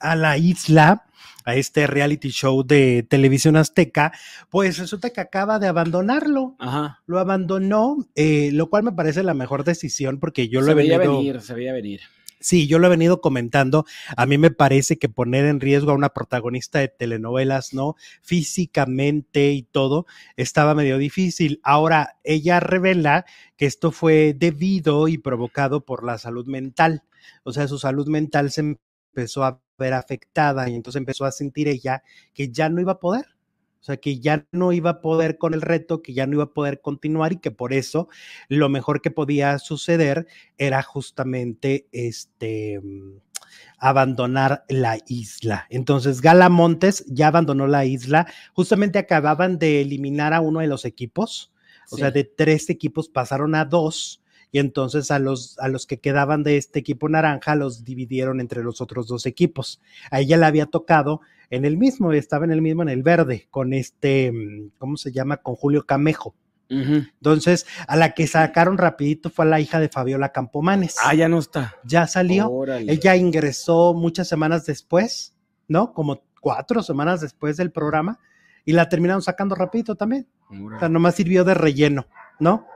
a la isla, a este reality show de televisión azteca, pues resulta que acaba de abandonarlo. Ajá. Lo abandonó, eh, lo cual me parece la mejor decisión porque yo lo se he veía venido, venir, se veía venir. Sí, yo lo he venido comentando. A mí me parece que poner en riesgo a una protagonista de telenovelas, ¿no? Físicamente y todo, estaba medio difícil. Ahora, ella revela que esto fue debido y provocado por la salud mental. O sea, su salud mental se empezó a ver afectada y entonces empezó a sentir ella que ya no iba a poder. O sea, que ya no iba a poder con el reto, que ya no iba a poder continuar y que por eso lo mejor que podía suceder era justamente este mm, abandonar la isla. Entonces, Gala Montes ya abandonó la isla. Justamente acababan de eliminar a uno de los equipos. O Sí. sea, de tres equipos pasaron a dos. Y entonces a los, a los que quedaban de este equipo naranja los dividieron entre los otros dos equipos. A ella le había tocado en el mismo, estaba en el mismo, en el verde, con este, mm, ¿cómo se llama? Con Julio Camejo. Entonces, a la que sacaron rapidito fue a la hija de Fabiola Campomanes. Ah, ya no está. Ya salió. Órale. Ella ingresó muchas semanas después, ¿no? Como cuatro semanas después del programa y la terminaron sacando rapidito también. O sea, nomás sirvió de relleno, ¿no?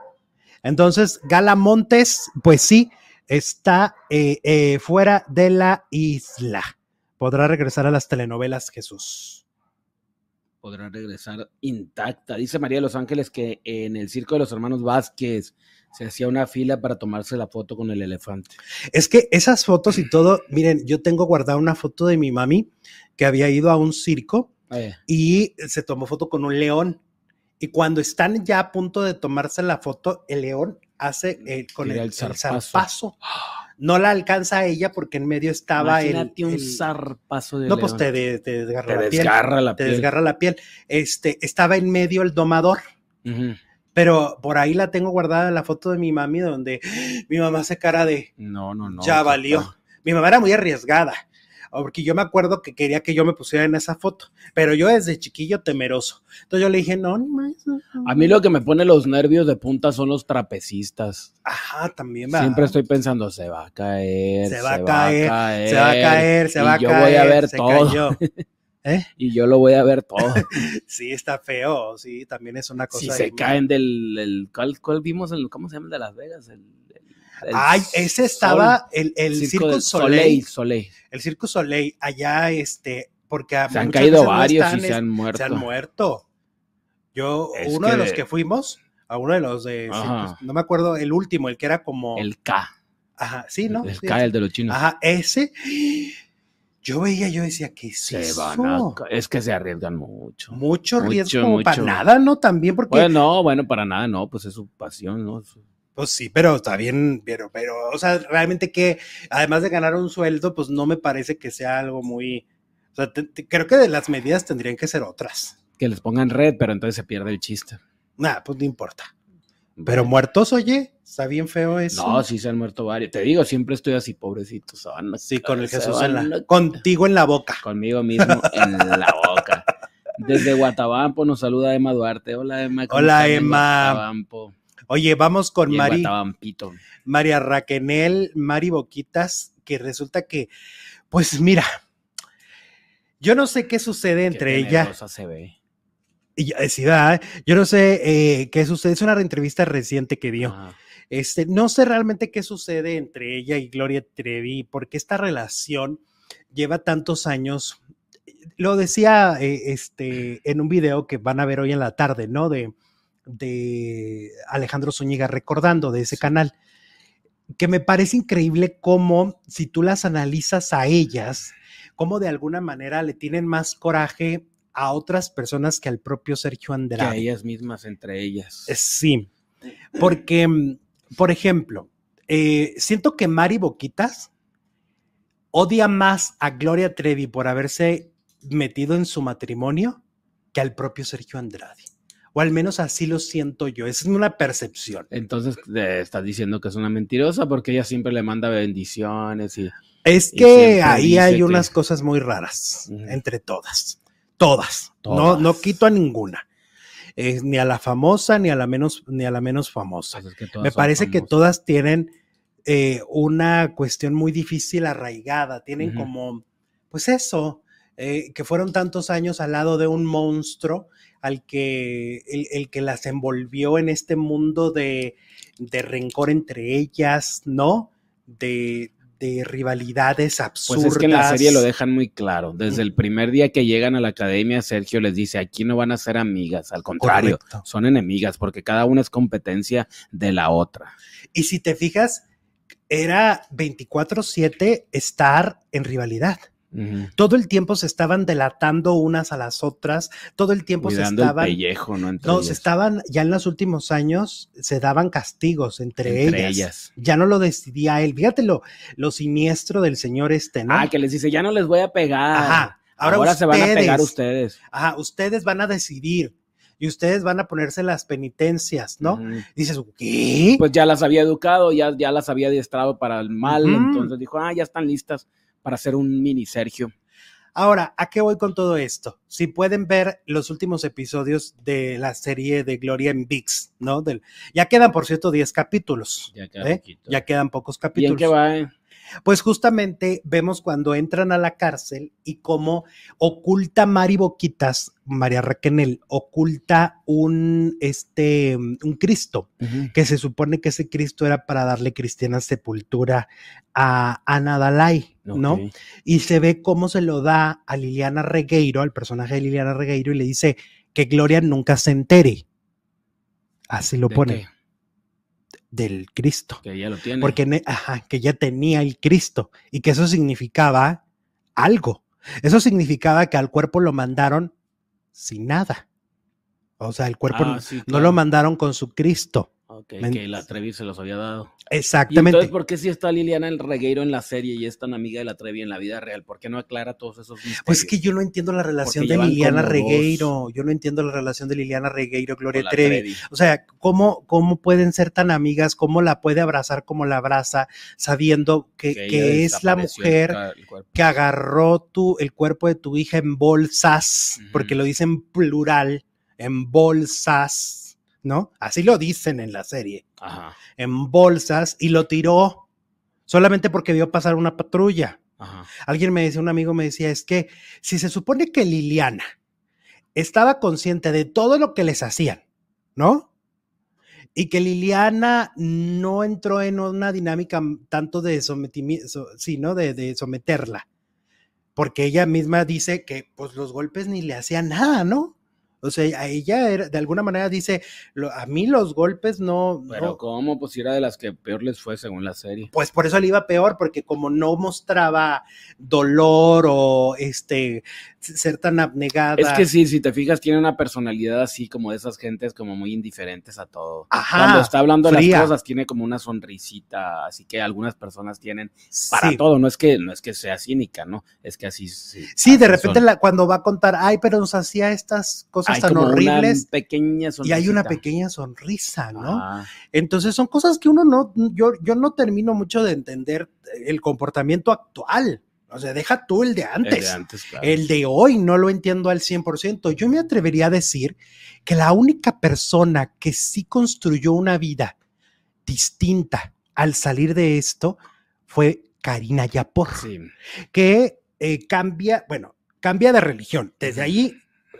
Entonces, Gala Montes, pues sí, está eh, eh, fuera de la isla. Podrá regresar a las telenovelas, Jesús. podrá regresar intacta. Dice María de Los Ángeles que en el circo de los hermanos Vázquez se hacía una fila para tomarse la foto con el elefante. Es que esas fotos y todo, miren, yo tengo guardada una foto de mi mami que había ido a un circo Eh, y se tomó foto con un león. Y cuando están ya a punto de tomarse la foto, el león hace eh, con el, el el zarpazo. No la alcanza a ella porque en medio estaba el, Imagínate un el- zarpazo de No, pues te, de- te desgarra Te la piel. desgarra la Te piel. desgarra la piel. Este, estaba en medio el domador. Pero por ahí la tengo guardada la foto de mi mami donde mi mamá hace cara de No, no, no. ya valió. Mi mamá era muy arriesgada, porque yo me acuerdo que quería que yo me pusiera en esa foto, pero yo desde chiquillo temeroso. Entonces yo le dije, no, ni más. A mí lo que me pone los nervios de punta son los trapecistas. Ajá, también va. Siempre estoy pensando, se va a caer. Se va a caer, Se va a caer, se va a yo caer. voy a ver se todo. cayó. ¿Eh? Y yo lo voy a ver todo. Sí, está feo, sí, también es una cosa. si se caen del. El, ¿cuál, cuál vimos? El, ¿Cómo se llama el de Las Vegas? El, el- Ay, ese estaba el, el Circo Soleil, Soleil. el Circo Soleil, allá, este, porque Se han caído no varios están, y se han muerto. se han muerto. Yo, Es uno de que- los que fuimos, a uno de los de. Circus- no me acuerdo, el último, el que era como, El K. ajá, sí, ¿no? El Sí, K, el de los chinos. Ajá, ese, yo veía, yo decía, ¿qué es se eso? van a Es que se arriesgan mucho. Mucho Mucho, riesgo como para mucho. nada, ¿no? También porque, Bueno, no, bueno, para nada, no, pues es su pasión, ¿no? Su- pues sí, pero está bien, pero, pero, o sea, realmente que, además de ganar un sueldo, pues no me parece que sea algo muy, o sea, te- te- creo que de las medidas tendrían que ser otras. Que les pongan red, pero entonces se pierde el chiste. Nada, pues no importa. Pero muertos, oye, está bien feo eso. No, sí se han muerto varios. Te digo, siempre estoy así, a Sí, con el Jesús en la, contigo en la boca. Conmigo mismo en la boca. Desde Guatabampo nos saluda Emma Duarte. Hola, Emma. ¿cómo Hola, Emma. Guatabampo? Oye, vamos con Y Mari, Guatabampito. María Raquenel, Mari Boquitas, que resulta que, pues mira, yo no sé qué sucede entre Qué ella se ve. y eh, sí, yo no sé eh, qué sucede, es una entrevista reciente que dio. Este, no sé realmente qué sucede entre ella y Gloria Trevi, porque esta relación lleva tantos años. Lo decía eh, este, en un video que van a ver hoy en la tarde, ¿no? De, de Alejandro Zúñiga recordando de ese canal, que me parece increíble cómo, si tú las analizas a ellas, cómo de alguna manera le tienen más coraje a otras personas que al propio Sergio Que a Andrade. ellas mismas, entre ellas. Eh, Sí, porque, por ejemplo, eh, siento que Mari Boquitas odia más a Gloria Trevi por haberse metido en su matrimonio que al propio Sergio Andrade. O al menos así lo siento yo. Esa es una percepción. Entonces eh, estás diciendo que es una mentirosa porque ella siempre le manda bendiciones y... Es que ahí hay que- unas cosas muy raras entre todas. Todas. No, Todas. no quito a ninguna. Eh, ni a la famosa ni a la menos, ni a la menos famosa. Pues es que todas Me parece que todas tienen eh, una cuestión muy difícil arraigada. Tienen como, pues eso, eh, que fueron tantos años al lado de un monstruo al que el, el que las envolvió en este mundo de, de rencor entre ellas, ¿no? De, de rivalidades absurdas. Pues es que en la serie lo dejan muy claro. Desde el primer día que llegan a la academia, Sergio les dice, aquí no van a ser amigas, al contrario, Correcto. son enemigas porque cada una es competencia de la otra. Y si te fijas, era 24/7 estar en rivalidad. Todo el tiempo se estaban delatando unas a las otras, todo el tiempo Cuidando se estaban... el pellejo, ¿no? Entre No, ellas. se estaban, ya en los últimos años se daban castigos entre, Entre ellas. ellas. Ya no lo decidía él. Fíjate lo, lo siniestro del señor este, ¿no? Ah, que les dice, ya no les voy a pegar. Ajá. Ahora, Ahora, se van a pegar ustedes-. Ajá, ustedes van a decidir y ustedes van a ponerse las penitencias, ¿no? Dices, ¿qué? Pues ya las había educado, ya, ya las había adiestrado para el mal. Entonces dijo, ah, ya están listas para hacer un mini Sergio. Ahora, ¿a qué voy con todo esto? Si pueden ver los últimos episodios de la serie de Gloria en VIX, ¿no? Del, ya quedan, por cierto, 10 capítulos. Ya queda ¿eh? Ya quedan pocos ¿Y en capítulos. va? eh? Pues justamente vemos cuando entran a la cárcel y cómo oculta Mari Boquitas, María Raquenel, oculta un, este, un Cristo, que se supone que ese Cristo era para darle cristiana sepultura a Ana Dalai, ¿no? Y se ve cómo se lo da a Liliana Regueiro, al personaje de Liliana Regueiro, y le dice que Gloria nunca se entere. Así lo ¿De pone, qué? Del Cristo Que ya lo tiene. porque ajá, que ya tenía el Cristo y que eso significaba algo. Eso significaba que al cuerpo lo mandaron sin nada. O sea, el cuerpo Ah, no- lo mandaron con su Cristo. Ok, que la Trevi se los había dado. ¿Y Exactamente. entonces por qué si está Liliana el Regueiro en la serie y es tan amiga de la Trevi en la vida real? ¿Por qué no aclara todos esos misterios? Pues es que yo no entiendo la relación de Liliana Regueiro. Yo no entiendo la relación de Liliana Regueiro, Gloria Trevi. O sea, ¿cómo, ¿cómo pueden ser tan amigas? ¿Cómo la puede abrazar como la abraza, sabiendo que, que es la mujer que agarró tu, el cuerpo de tu hija en bolsas, porque lo dicen plural, en bolsas, ¿no? Así lo dicen en la serie, Ajá, en bolsas, y lo tiró solamente porque vio pasar una patrulla. ajá. Alguien me decía, un amigo me decía, es que si se supone que Liliana estaba consciente de todo lo que les hacían, ¿no? Y que Liliana no entró en una dinámica tanto de sometimiento, sí, ¿no? De, de someterla. Porque ella misma dice que pues los golpes ni le hacían nada, ¿no? O sea, a ella era- de alguna manera dice, "Lo- a mí los golpes no, Pero no, ¿cómo? Pues era de las que peor les fue según la serie. pues por eso le iba peor, porque como no mostraba dolor o este ser tan abnegada. Es que sí, si te fijas, tiene una personalidad así como de esas gentes como muy indiferentes a todo. Ajá, Cuando está hablando de las cosas, tiene como una sonrisita, así que algunas personas tienen para sí. todo. No es que no es que sea cínica, ¿no? Es que así sí. Sí, de repente la- cuando va a contar, ay, pero nos hacía estas cosas Hay tan como horribles una pequeña y hay una pequeña sonrisa, ¿no? Entonces son cosas que uno no, yo, yo no termino mucho de entender el comportamiento actual. O sea, deja tú el de El antes. de antes, claro. El de hoy no lo entiendo al 100%. Yo me atrevería a decir que la única persona que sí construyó una vida distinta al salir de esto fue Karina Yapor, Sí. que eh, cambia, bueno, cambia de religión. Desde ahí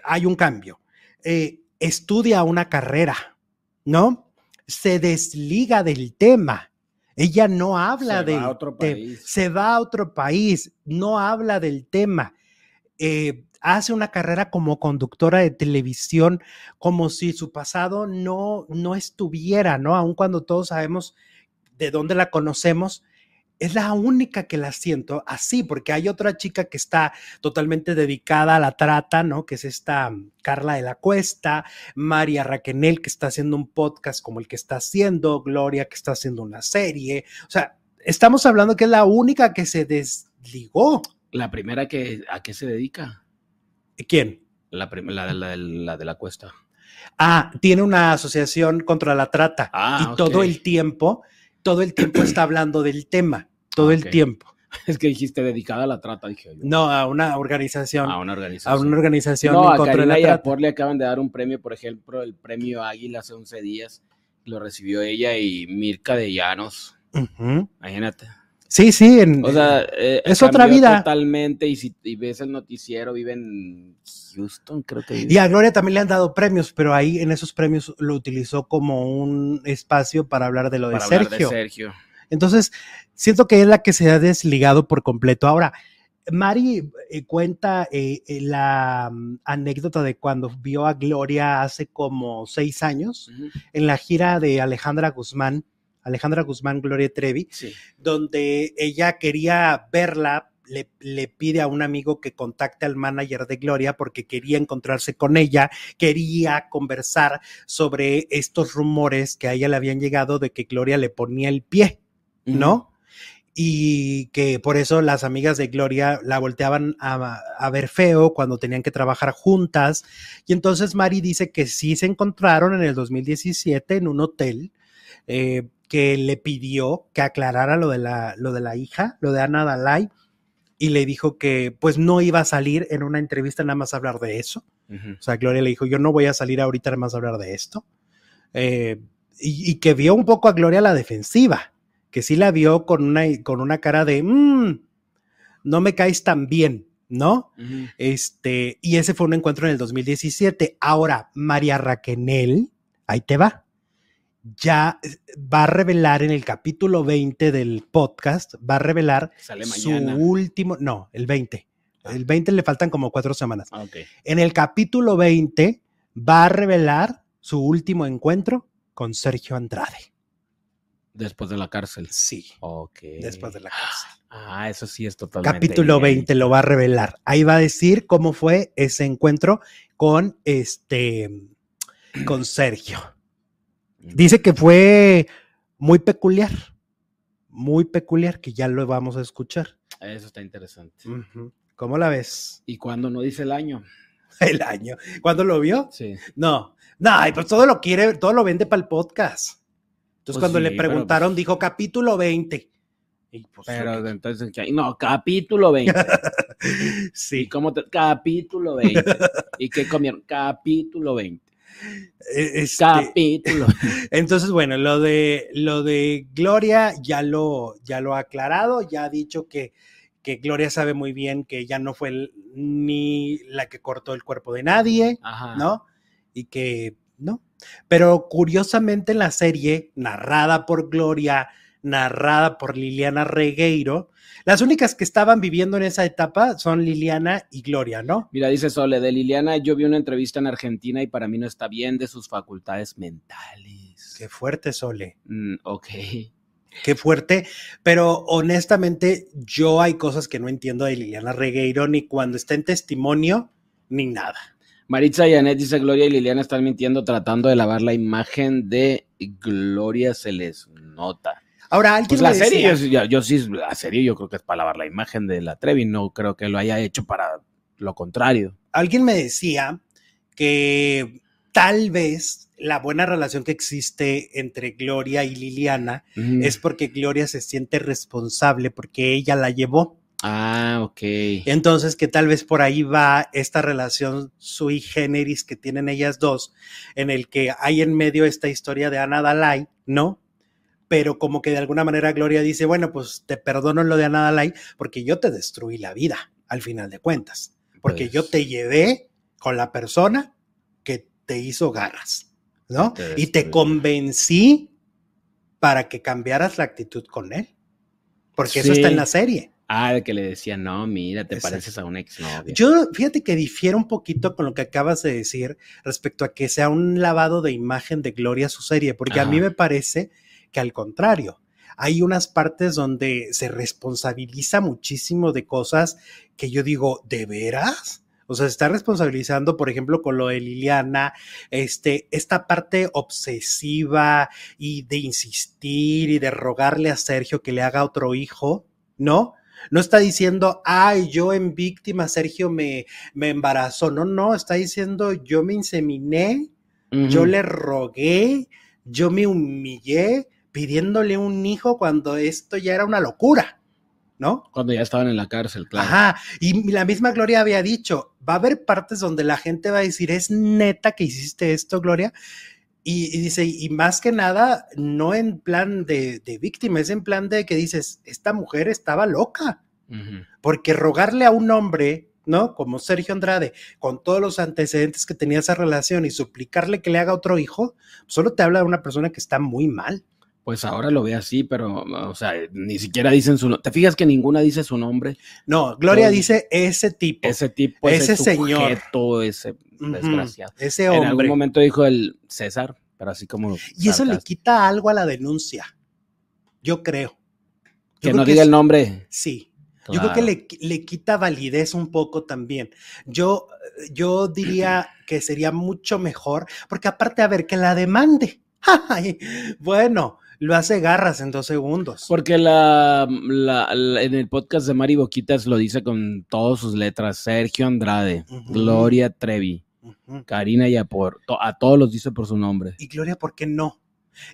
hay un cambio. Eh, estudia una carrera, ¿no? Se desliga del tema. Ella no habla Se del va a otro país. se va a otro país, no habla del tema. Eh, hace una carrera como conductora de televisión como si su pasado no, no estuviera, ¿no? Aun cuando todos sabemos de dónde la conocemos, es la única que la siento así, porque hay otra chica que está totalmente dedicada a la trata, ¿no? Que es esta mm, Carla de la Cuesta, María Raquenel, que está haciendo un podcast como el que está haciendo, Gloria, que está haciendo una serie. O sea, estamos hablando que es la única que se des- ligó. La primera que, ¿a qué se dedica? ¿Quién? La, la, de- la de- la de la cuesta. Ah, tiene una asociación contra la trata Ah, y todo el tiempo, todo el tiempo está hablando del tema, todo el tiempo. Es que dijiste dedicada a la trata, dije yo. No, a una organización, A una a organización. una organización No, en a contra de la y a trata. Por le acaban de dar un premio, por ejemplo, el premio Águila hace 11 días. Lo recibió ella y Mirka de Llanos. Imagínate. Sí, sí, en- O sea, eh, Es otra vida. Totalmente. Y si y ves el noticiero, vive en Houston, creo que vive. y a Gloria también le han dado premios, pero ahí en esos premios lo utilizó como un espacio para hablar de lo de para hablar Sergio. de Sergio. Entonces, siento que es la que se ha desligado por completo. Ahora, Mari eh, cuenta eh, eh, la mm, anécdota de cuando vio a Gloria hace como seis años en la gira de Alejandra Guzmán, Alejandra Guzmán, Gloria Trevi, Sí. donde ella quería verla, le, le pide a un amigo que contacte al manager de Gloria porque quería encontrarse con ella, quería conversar sobre estos rumores que a ella le habían llegado de que Gloria le ponía el pie. ¿No? Y que por eso las amigas de Gloria la volteaban a, a ver feo cuando tenían que trabajar juntas. Y entonces Mari dice que sí se encontraron en el 2017 en un hotel eh, que le pidió que aclarara lo de, la, lo de la hija, lo de Ana Dalai, y le dijo que pues no iba a salir en una entrevista nada más a hablar de eso. O sea, Gloria le dijo, yo no voy a salir ahorita nada más a hablar de esto. Eh, y, y que vio un poco a Gloria a la defensiva, que sí la vio con una, con una cara de, "Mm, no me caes tan bien, ¿no? Este, y ese fue un encuentro en el 2017. Ahora, María Raquenel, ahí te va, ya eh, va a revelar en el capítulo 20 del podcast, va a revelar Sale su último, no, el 20. El 20 le faltan como cuatro semanas. Ah. En el capítulo 20 va a revelar su último encuentro con Sergio Andrade. Después de la cárcel. Sí, Ok. después de la cárcel. Ah, eso sí es totalmente. Capítulo bien. 20 lo va a revelar. Ahí va a decir cómo fue ese encuentro con este con Sergio. Dice que fue muy peculiar. Muy peculiar, que ya lo vamos a escuchar. Eso está interesante. ¿Cómo la ves? ¿Y cuándo no dice el año? El año. ¿Cuándo lo vio? Sí. No, no, pues todo lo quiere, todo lo vende para el podcast. Entonces, Pues cuando sí, le preguntaron, pues- dijo capítulo 20. Y pues, Pero entonces, no, capítulo 20. ¿Y sí, cómo te- Capítulo 20. ¿Y qué comieron? Capítulo 20. eh, este, Capítulo. entonces, bueno, lo de lo de Gloria ya lo, ya lo ha aclarado, ya ha dicho que, que Gloria sabe muy bien que ella no fue el- ni la que cortó el cuerpo de nadie, Ajá. ¿no? Y que no. Pero curiosamente en la serie, narrada por Gloria, narrada por Liliana Regueiro, las únicas que estaban viviendo en esa etapa son Liliana y Gloria, ¿no? Mira, dice Sole, de Liliana, yo vi una entrevista en Argentina y para mí no está bien de sus facultades mentales. Qué fuerte, Sole. Mm, ok. Qué fuerte. Pero honestamente, yo hay cosas que no entiendo de Liliana Regueiro, ni cuando está en testimonio, ni nada. Maritza Yanet dice, Gloria y Liliana están mintiendo tratando de lavar la imagen de Gloria, se les nota. Ahora, alguien Pues la me serie, decía- yo, yo- yo sí, la serie yo creo que es para lavar la imagen de la Trevi, no creo que lo haya hecho para lo contrario. alguien me decía que tal vez la buena relación que existe entre Gloria y Liliana es porque Gloria se siente responsable porque ella la llevó. Ah, ok. Entonces, que tal vez por ahí va esta relación sui generis que tienen ellas dos, en el que hay en medio esta historia de Ana Dalai, ¿no? Pero como que de alguna manera Gloria dice, bueno, pues te perdono lo de Ana Dalai porque yo te destruí la vida, al final de cuentas. Porque Pues- yo te llevé con la persona que te hizo garras, ¿no? Te Y te convencí para que cambiaras la actitud con él. Porque eso está en la serie. Ah, que le decía, no, mira, te Exacto. pareces a una exnovia. Yo, fíjate que difiero un poquito con lo que acabas de decir respecto a que sea un lavado de imagen de Gloria su serie, porque a mí me parece que al contrario, hay unas partes donde se responsabiliza muchísimo de cosas que yo digo, ¿de veras? O sea, se está responsabilizando, por ejemplo, con lo de Liliana, este, esta parte obsesiva y de insistir y de rogarle a Sergio que le haga otro hijo, ¿no? No está diciendo, ay, yo en víctima, Sergio me, me embarazó. No, no, está diciendo, yo me inseminé, yo le rogué, yo me humillé pidiéndole un hijo cuando esto ya era una locura, ¿no? Cuando ya estaban en la cárcel, claro. Ajá, y la misma Gloria había dicho, va a haber partes donde la gente va a decir, es neta que hiciste esto, Gloria. Y, y dice, y más que nada, no en plan de, de víctima, es en plan de que dices, esta mujer estaba loca, porque rogarle a un hombre, ¿no? Como Sergio Andrade, con todos los antecedentes que tenía esa relación y suplicarle que le haga otro hijo, solo te habla de una persona que está muy mal. Pues ahora lo ve así, pero, o sea, ni siquiera dicen su nombre. ¿Te fijas que ninguna dice su nombre? No, Gloria dice ese tipo, Ese tipo, Ese ese, señor. sujeto, ese Desgraciado. ese En algún hombre. momento dijo el César, pero así como. Y eso le quita algo a la denuncia. Yo creo. Yo Que creo no diga es- el nombre. Sí. Yo creo que le, le quita validez un poco también. Yo, yo diría que sería mucho mejor, porque aparte, a ver, que la demande. Ay, bueno, lo hace garras en dos segundos. Porque la, la- la- en el podcast de Mari Boquitas lo dice con todas sus letras: Sergio Andrade. Gloria Trevi, Karina Yapor. to- A todos los dice por su nombre. Y Gloria, ¿por qué no?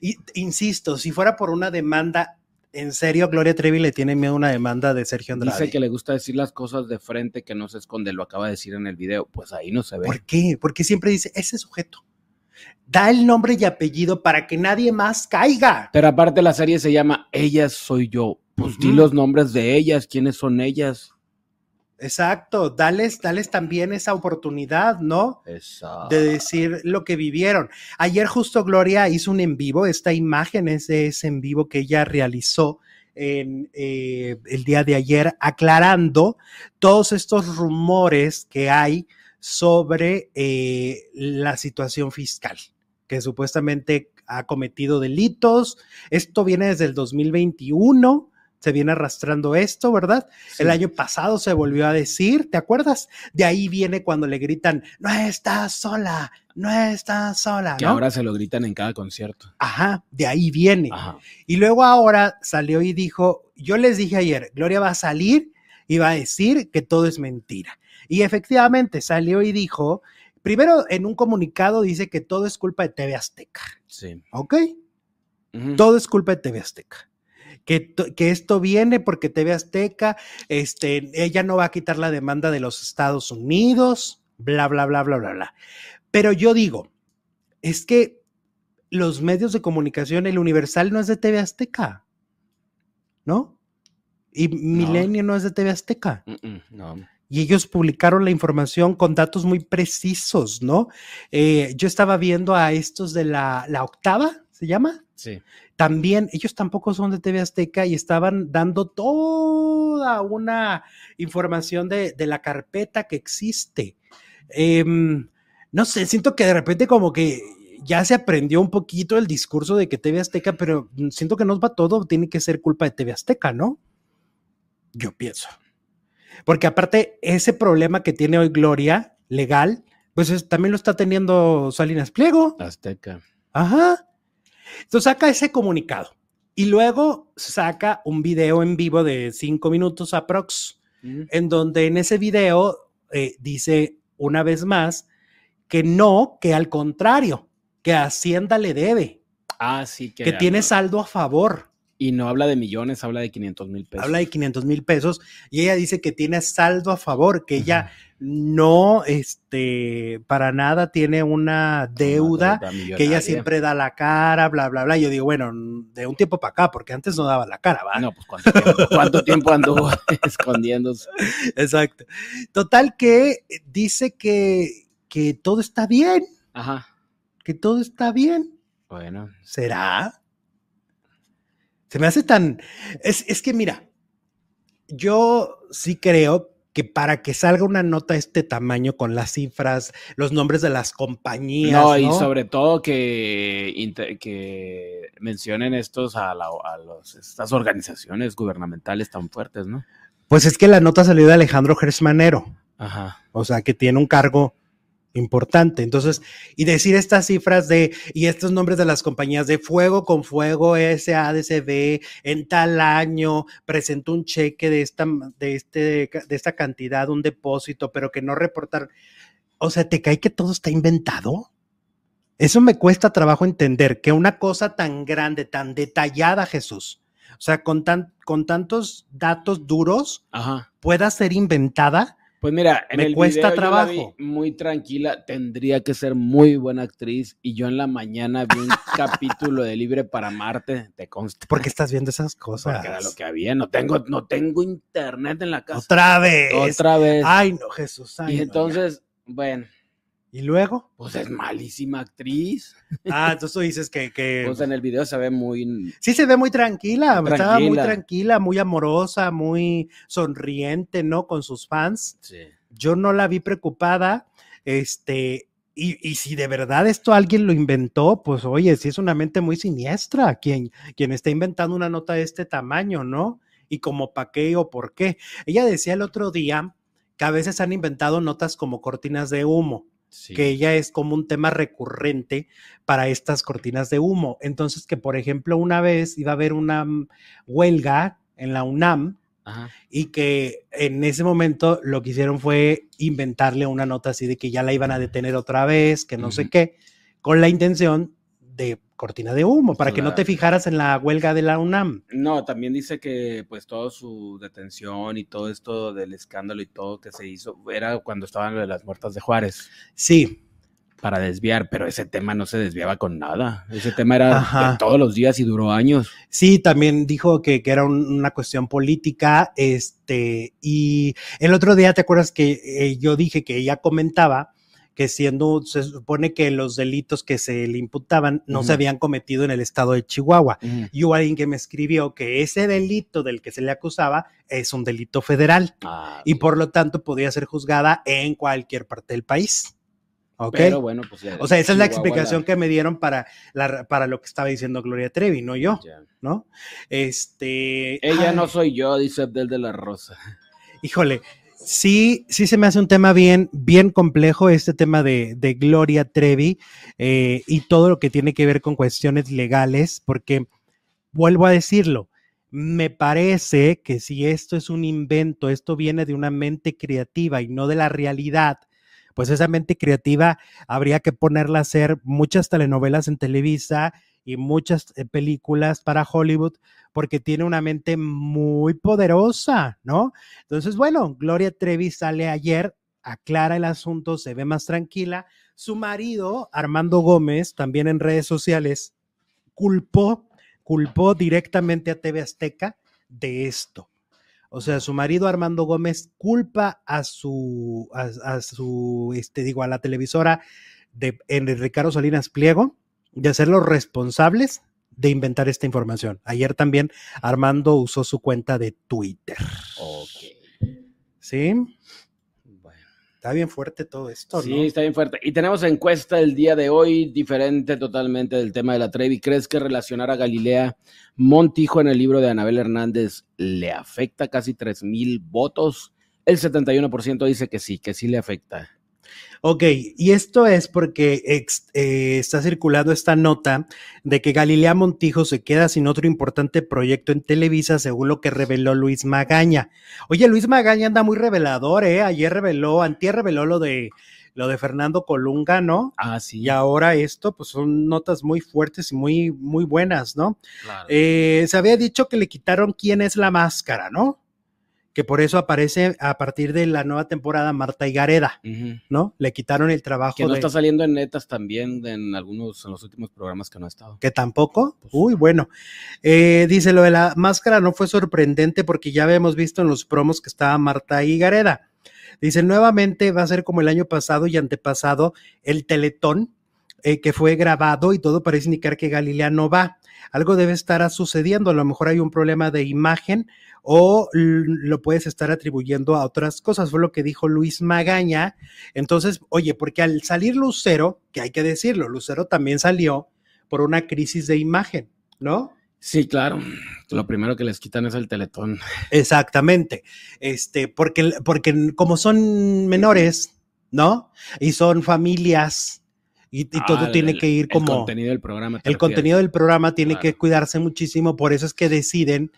Y insisto, si fuera por una demanda, en serio, Gloria Trevi le tiene miedo a una demanda de Sergio Andrade. Dice que le gusta decir las cosas de frente que no se esconde. Lo acaba de decir en el video. Pues ahí no se ve. ¿Por qué? Porque siempre dice ese sujeto. Da el nombre y apellido para que nadie más caiga. Pero aparte la serie se llama Ellas soy yo. Pues di los nombres de ellas, quiénes son ellas. Exacto, dales, dales también esa oportunidad, ¿no? Exacto. De decir lo que vivieron. Ayer justo Gloria hizo un en vivo, esta imagen es de ese en vivo que ella realizó en, eh, el día de ayer, aclarando todos estos rumores que hay sobre eh, la situación fiscal, que supuestamente ha cometido delitos. Esto viene desde el 2021. Se viene arrastrando esto, ¿verdad? Sí. El año pasado se volvió a decir, ¿te acuerdas? De ahí viene cuando le gritan, no estás sola, no estás sola, Que ¿no? ahora se lo gritan en cada concierto. Ajá, de ahí viene. Ajá. Y luego ahora salió y dijo, yo les dije ayer, Gloria va a salir y va a decir que todo es mentira. Y efectivamente salió y dijo, primero en un comunicado dice que todo es culpa de TV Azteca, Sí. ¿ok? Todo es culpa de TV Azteca. Que, to- que esto viene porque TV Azteca, este, ella no va a quitar la demanda de los Estados Unidos, bla, bla, bla, bla, bla, bla. Pero yo digo, es que los medios de comunicación, el Universal no es de TV Azteca, ¿no? Y Milenio no es de TV Azteca. Mm, mm, No. Y ellos publicaron la información con datos muy precisos, ¿no? Eh, yo estaba viendo a estos de la, la octava, ¿se llama? Sí. También ellos tampoco son de TV Azteca y estaban dando toda una información de, de la carpeta que existe. Em, no sé, siento que de repente como que ya se aprendió un poquito el discurso de que TV Azteca, pero siento que nos va todo, tiene que ser culpa de TV Azteca, ¿no? Yo pienso. Porque aparte, ese problema que tiene hoy Gloria, legal, pues es- también lo está teniendo Salinas Pliego. Azteca. Ajá. Entonces saca ese comunicado y luego saca un video en vivo de cinco minutos aprox, Ujú. en donde en ese video eh, dice una vez más que no, que al contrario, que Hacienda le debe, Ah, sí. Que, que tiene saldo a favor. Y no habla de millones, habla de 500 mil pesos. Habla de 500 mil pesos y ella dice que tiene saldo a favor, que ella no, este, para nada tiene una deuda que ella siempre da la cara, bla, bla, bla. Yo digo, bueno, de un tiempo para acá, porque antes no daba la cara, ¿va? No, pues cuánto tiempo, cuánto tiempo anduvo escondiéndose. Exacto. Total que dice que, que todo está bien, Ajá. que todo está bien. Bueno. ¿Será? Se me hace tan... Es, es que mira, yo sí creo que para que salga una nota de este tamaño con las cifras, los nombres de las compañías, No, y sobre todo que, que mencionen estos a, la- a los, estas organizaciones gubernamentales tan fuertes, ¿no? Pues es que la nota salió de Alejandro Gersmanero. Ajá. O sea, que tiene un cargo importante. Entonces, y decir estas cifras de, y estos nombres de las compañías de Fuego con Fuego, SADCB, en tal año presentó un cheque de esta, de este, de esta cantidad, un depósito, pero que no reportar. O sea, ¿te cae que todo está inventado? Eso me cuesta trabajo entender, que una cosa tan grande, tan detallada, Jesús, o sea, con, tan, con tantos datos duros, Ajá. pueda ser inventada. Pues mira, en Me el cuesta video yo la trabajo. vi muy tranquila, tendría que ser muy buena actriz y yo en la mañana vi un capítulo de Libre para Marte, te consta. ¿Por qué estás viendo esas cosas? Porque era lo que había, no tengo, no tengo internet en la casa. Otra vez. Otra vez. Ay, no, Jesús. ay, y no, entonces, bueno. ¿Y luego? pues es malísima actriz. Ah, entonces tú dices que, que Pues en el video se ve muy... sí se ve muy tranquila, estaba muy tranquila. tranquila, muy amorosa, muy sonriente, ¿no? Con sus fans. Sí. Yo no la vi preocupada, este, y, y si de verdad esto alguien lo inventó, pues oye, sí es una mente muy siniestra quien, quien está inventando una nota de este tamaño, ¿no? Y como para qué o por qué. Ella decía el otro día que a veces han inventado notas como cortinas de humo. Sí. que ella es como un tema recurrente para estas cortinas de humo. Entonces, que por ejemplo, una vez iba a haber una mm, huelga en la UNAM Ajá. y que en ese momento lo que hicieron fue inventarle una nota así de que ya la iban a detener otra vez, que no sé qué, con la intención de cortina de humo, para que no te fijaras en la huelga de la UNAM. No, también dice que pues toda su detención y todo esto del escándalo y todo que se hizo era cuando estaban lo de las muertas de Juárez Sí, para desviar, pero ese tema no se desviaba con nada. Ese tema era de todos los días y duró años. Sí, también dijo que, que era un- una cuestión política, este, y el otro día, ¿te acuerdas que eh, yo dije que ella comentaba que siendo, se supone que los delitos que se le imputaban no se habían cometido en el estado de Chihuahua? Y hubo alguien que me escribió que ese delito del que se le acusaba es un delito federal Ah, y por lo tanto podía ser juzgada en cualquier parte del país. ¿Ok? Pero bueno, pues ya- o sea, esa es la explicación que me dieron para, la, para lo que estaba diciendo Gloria Trevi, no yo. ¿no? Este. Ella ay, no soy yo, dice Abdel de la Rosa. Híjole, sí, sí se me hace un tema bien, bien complejo este tema de, de Gloria Trevi eh, y todo lo que tiene que ver con cuestiones legales, porque vuelvo a decirlo. Me parece que si esto es un invento, esto viene de una mente creativa y no de la realidad, pues esa mente creativa habría que ponerla a hacer muchas telenovelas en Televisa y muchas eh, películas para Hollywood porque tiene una mente muy poderosa, ¿no? Entonces, bueno, Gloria Trevi sale ayer, aclara el asunto, se ve más tranquila. Su marido, Armando Gómez, también en redes sociales, culpó, culpó directamente a TV Azteca de esto. O sea, su marido Armando Gómez culpa a su, a, su, este, digo, a la televisora de en Ricardo Salinas Pliego de ser los responsables de inventar esta información. Ayer también Armando usó su cuenta de Twitter. Ok. ¿Sí? Bueno. Está bien fuerte todo esto, Sí, ¿no? está bien fuerte. Y tenemos encuesta el día de hoy, diferente totalmente del tema de la Trevi. ¿Crees que relacionar a Galilea Montijo en el libro de Anabel Hernández le afecta casi 3 mil votos? El 71% dice que sí, que sí le afecta. Ok, y esto es porque ex- eh, está circulando esta nota de que Galilea Montijo se queda sin otro importante proyecto en Televisa, según lo que reveló Luis Magaña. Oye, Luis Magaña anda muy revelador, ¿eh? Ayer reveló, antier reveló lo de lo de Fernando Colunga, ¿no? Ah, sí. Y ahora esto, pues son notas muy fuertes y muy, muy buenas, ¿no? claro. Eh, se había dicho que le quitaron quién es la máscara, ¿no? Que por eso aparece a partir de la nueva temporada Marta Higareda, Ujú. ¿no? Le quitaron el trabajo Que no de... está saliendo en netas también en algunos, en los últimos programas que no ha estado. que tampoco. Pues- Uy, bueno. Eh, dice lo de la máscara no fue sorprendente porque ya habíamos visto en los promos que estaba Marta Higareda. Dice nuevamente va a ser como el año pasado y antepasado el Teletón eh, que fue grabado y todo parece indicar que Galilea no va. Algo debe estar sucediendo. A lo mejor hay un problema de imagen o lo puedes estar atribuyendo a otras cosas. Fue lo que dijo Luis Magaña. Entonces, oye, porque al salir Lucero, que hay que decirlo, Lucero también salió por una crisis de imagen, ¿no? Sí, claro. Lo primero que les quitan es el teletón. Exactamente. Este, porque, porque como son menores, ¿no? Y son familias y, y todo Ah, tiene el- que ir El como... contenido del programa. El contenido del programa tiene Claro. que cuidarse muchísimo, por eso es que deciden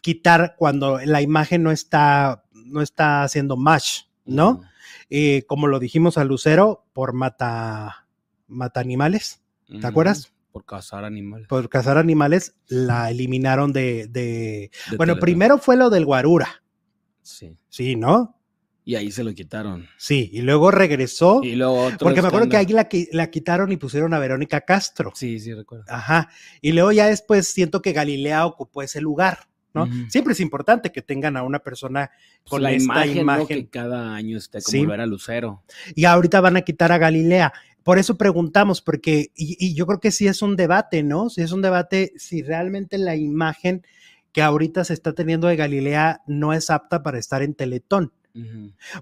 quitar cuando la imagen no está, no está haciendo match, ¿no? Eh, como lo dijimos a Lucero, por mata, mata animales, ¿te acuerdas? Por cazar animales. por cazar animales, la eliminaron de, de- de bueno, primero fue lo del guarura, Sí. sí, ¿no? Y ahí se lo quitaron. Sí, y luego regresó, Y luego otro porque me acuerdo que ahí la, la quitaron y pusieron a Verónica Castro. Sí, sí, recuerdo. Ajá. Y luego ya después siento que Galilea ocupó ese lugar, ¿no? Siempre es importante que tengan a una persona Pues con la esta imagen, que cada año esté como Sí. era Lucero. Y ahorita van a quitar a Galilea. Por eso preguntamos, porque, y, y yo creo que sí es un debate, ¿no? Si es un debate, si realmente la imagen que ahorita se está teniendo de Galilea no es apta para estar en Teletón.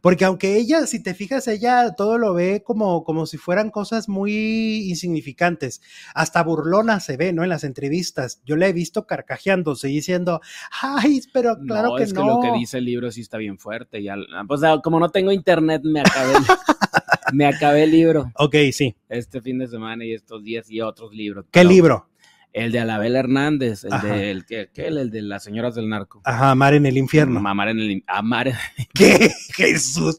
Porque aunque ella, si te fijas, ella todo lo ve como, como si fueran cosas muy insignificantes. Hasta burlona se ve, ¿no? En las entrevistas. Yo la he visto carcajeándose y diciendo, ay, pero claro no, que es no. que lo que dice el libro sí está bien fuerte. Ya, pues ah, como no tengo internet, me acabé, el- me acabé el libro Ok, sí. este fin de semana y estos días y otros libros. ¿Qué libro? El de Alabel Hernández, el Ajá. de, el, que, el, el de las señoras del narco. Ajá, Amar en el infierno. Amar en el, amar, en- ¿Qué? Jesús.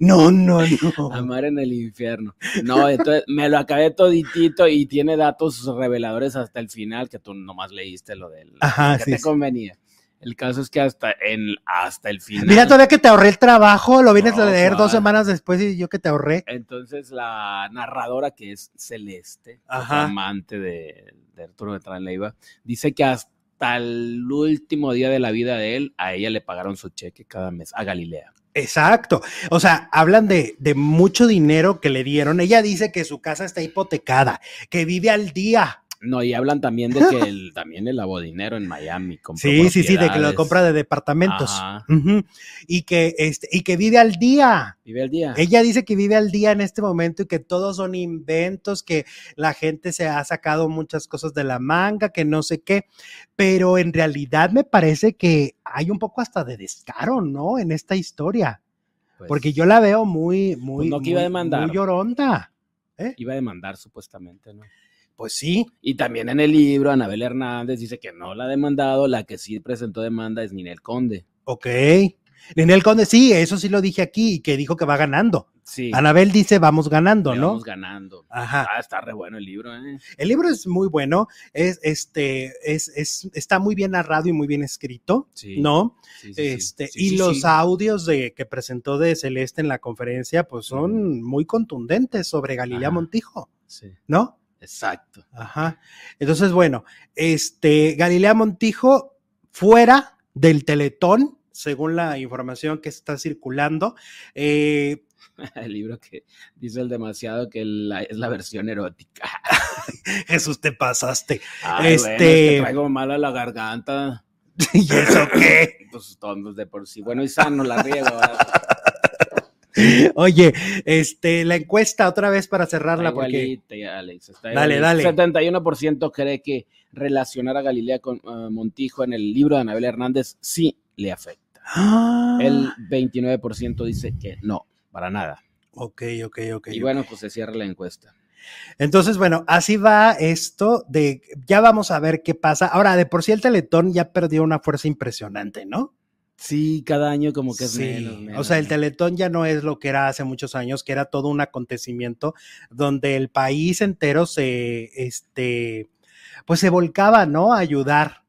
No, no, no. amar en el infierno. No, entonces me lo acabé toditito y tiene datos reveladores hasta el final que tú nomás leíste lo del Ajá, que sí, te sí. convenía. El caso es que hasta en hasta el final. Mira, todavía que te ahorré el trabajo, lo vienes No, a leer dos semanas después y yo que te ahorré. Entonces la narradora que es Celeste, amante de, de Arturo Leiva, dice que hasta el último día de la vida de él, a ella le pagaron su cheque cada mes, a Galilea. Exacto. O sea, hablan de, de mucho dinero que le dieron. Ella dice que su casa está hipotecada, que vive al día. No, y hablan también de que él también lavó dinero en Miami. Sí, sí, sí, de que lo compra de departamentos. Y que este, y que vive al día. Vive el día. Ella dice que vive al día en este momento y que todos son inventos, que la gente se ha sacado muchas cosas de la manga, que no sé qué, pero en realidad me parece que hay un poco hasta de descaro, ¿no? En esta historia, Pues, porque yo la veo muy, muy, no que iba a demandar. muy lloronda. Iba a demandar supuestamente, ¿no? Pues sí, Y también en el libro, Anabel Hernández dice que no la ha demandado, la que sí presentó demanda es Ninel Conde. ok. Ninel Conde, sí, eso sí lo dije aquí y que dijo que va ganando. Sí. Anabel dice vamos ganando, ¿no? Vamos ganando. Ajá. Ah, está re bueno el libro, ¿eh? El libro es muy bueno, es, este, es, es, está muy bien narrado y muy bien escrito, Sí. ¿no? Sí. Este, y los audios de, que presentó de Celeste en la conferencia, pues son muy contundentes sobre Galilea Ajá. Montijo, Sí, ¿no? Exacto. Ajá. Entonces, bueno, este, Galilea Montijo fuera del Teletón, según la información que está circulando. Eh, El libro que dice el demasiado que la- es la versión erótica. Jesús, te pasaste. Ay, bueno, es Este- que traigo mala la garganta. ¿Y eso qué? Pues tontos de por sí. Bueno, y sano la riego. Oye, este, la encuesta otra vez para Está cerrarla, porque igualita, ya, Alex, está Dale, dale. 71% cree que relacionar a Galilea con eh, Montijo en el libro de Anabel Hernández sí le afecta. ¡Ah! El 29% dice que no, para nada. Ok, ok, ok. Y bueno, pues se cierra la encuesta. Entonces, bueno, así va esto de, ya vamos a ver qué pasa. Ahora, de por sí el Teletón ya perdió una fuerza impresionante, ¿no? Sí, cada año como que es Sí, menos, menos, o sea, el. Teletón ya no es lo que era hace muchos años, que era todo un acontecimiento donde el país entero se, este, pues se volcaba, ¿no? A ayudar.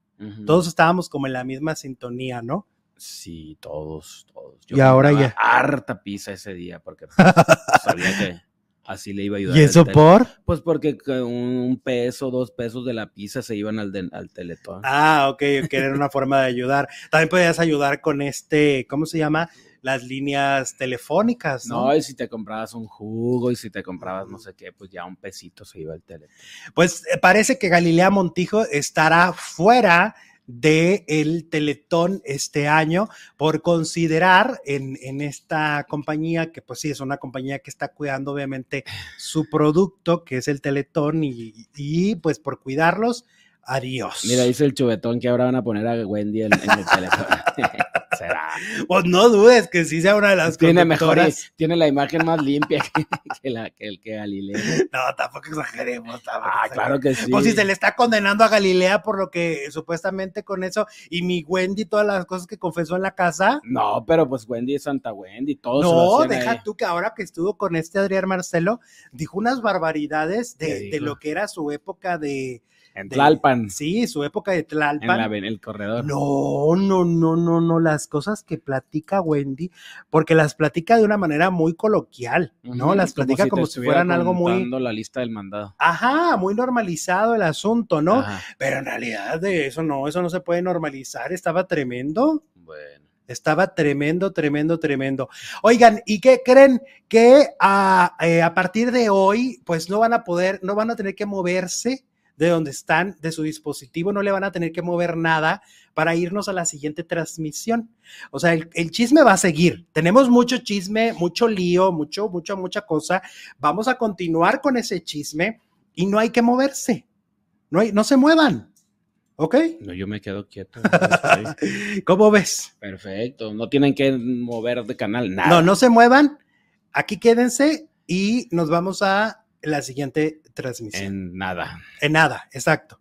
Todos estábamos como en la misma sintonía, ¿no? Sí, todos, todos. Y ahora ya. Harta pizza ese día porque pues, sabía que así le iba a ayudar. ¿Y eso por? Pues porque con un peso, dos pesos de la pizza se iban al, de- al teletón. Ah, ok, que era una forma de ayudar. También podías ayudar con este, ¿cómo se llama? Las líneas telefónicas, ¿no? No, y si te comprabas un jugo y si te comprabas no sé qué, pues ya un pesito se iba al teletón. Pues eh, parece que Galilea Montijo estará fuera de el Teletón este año por considerar en, en esta compañía, que pues sí, es una compañía que está cuidando obviamente su producto, que es el Teletón, y, y, pues por cuidarlos, adiós. Mira, dice el chubetón que ahora van a poner a Wendy en, en el teletón. será. Pues no dudes que sí sea una de las Tiene mejor, tiene la imagen más limpia que, que la, que el que Galileo. No, tampoco exageremos. tampoco Ah, exageremos. claro que sí. Pues si se le está condenando a Galilea por lo que supuestamente con eso y mi Wendy, todas las cosas que confesó en la casa. No, pero pues Wendy es Santa Wendy, lo No, deja ahí. tú que ahora que estuvo con este Adrián Marcelo, dijo unas barbaridades ¿Qué de, de lo que era su época de. En de- Tlalpan, Sí, su época de en, Tlalpan. la, en el corredor. No, no, no, no, no, las cosas que platica Wendy, porque las platica de una manera muy coloquial, ¿no? Las platica como, si fueran algo muy, la lista del mandado. ajá, muy normalizado el asunto, ¿no? Ajá, Pero en realidad de eso no, eso no se puede normalizar, estaba tremendo. Bueno. Estaba tremendo, tremendo, tremendo. Oigan, ¿y qué creen? Que a, eh, a partir de hoy, pues no van a poder, no van a tener que moverse de donde están, de su dispositivo, no le van a tener que mover nada para irnos a la siguiente transmisión. O sea, el, el chisme va a seguir. Tenemos mucho chisme, mucho lío, mucho, mucho, mucha cosa. Vamos a continuar con ese chisme y no hay que moverse. No, hay, no se muevan. ¿Ok? No, yo me quedo quieto. ¿Cómo ves? Perfecto. No tienen que mover de canal, nada. No, no se muevan. Aquí quédense y nos vamos a la siguiente transmisión. En, En nada. nada, exacto.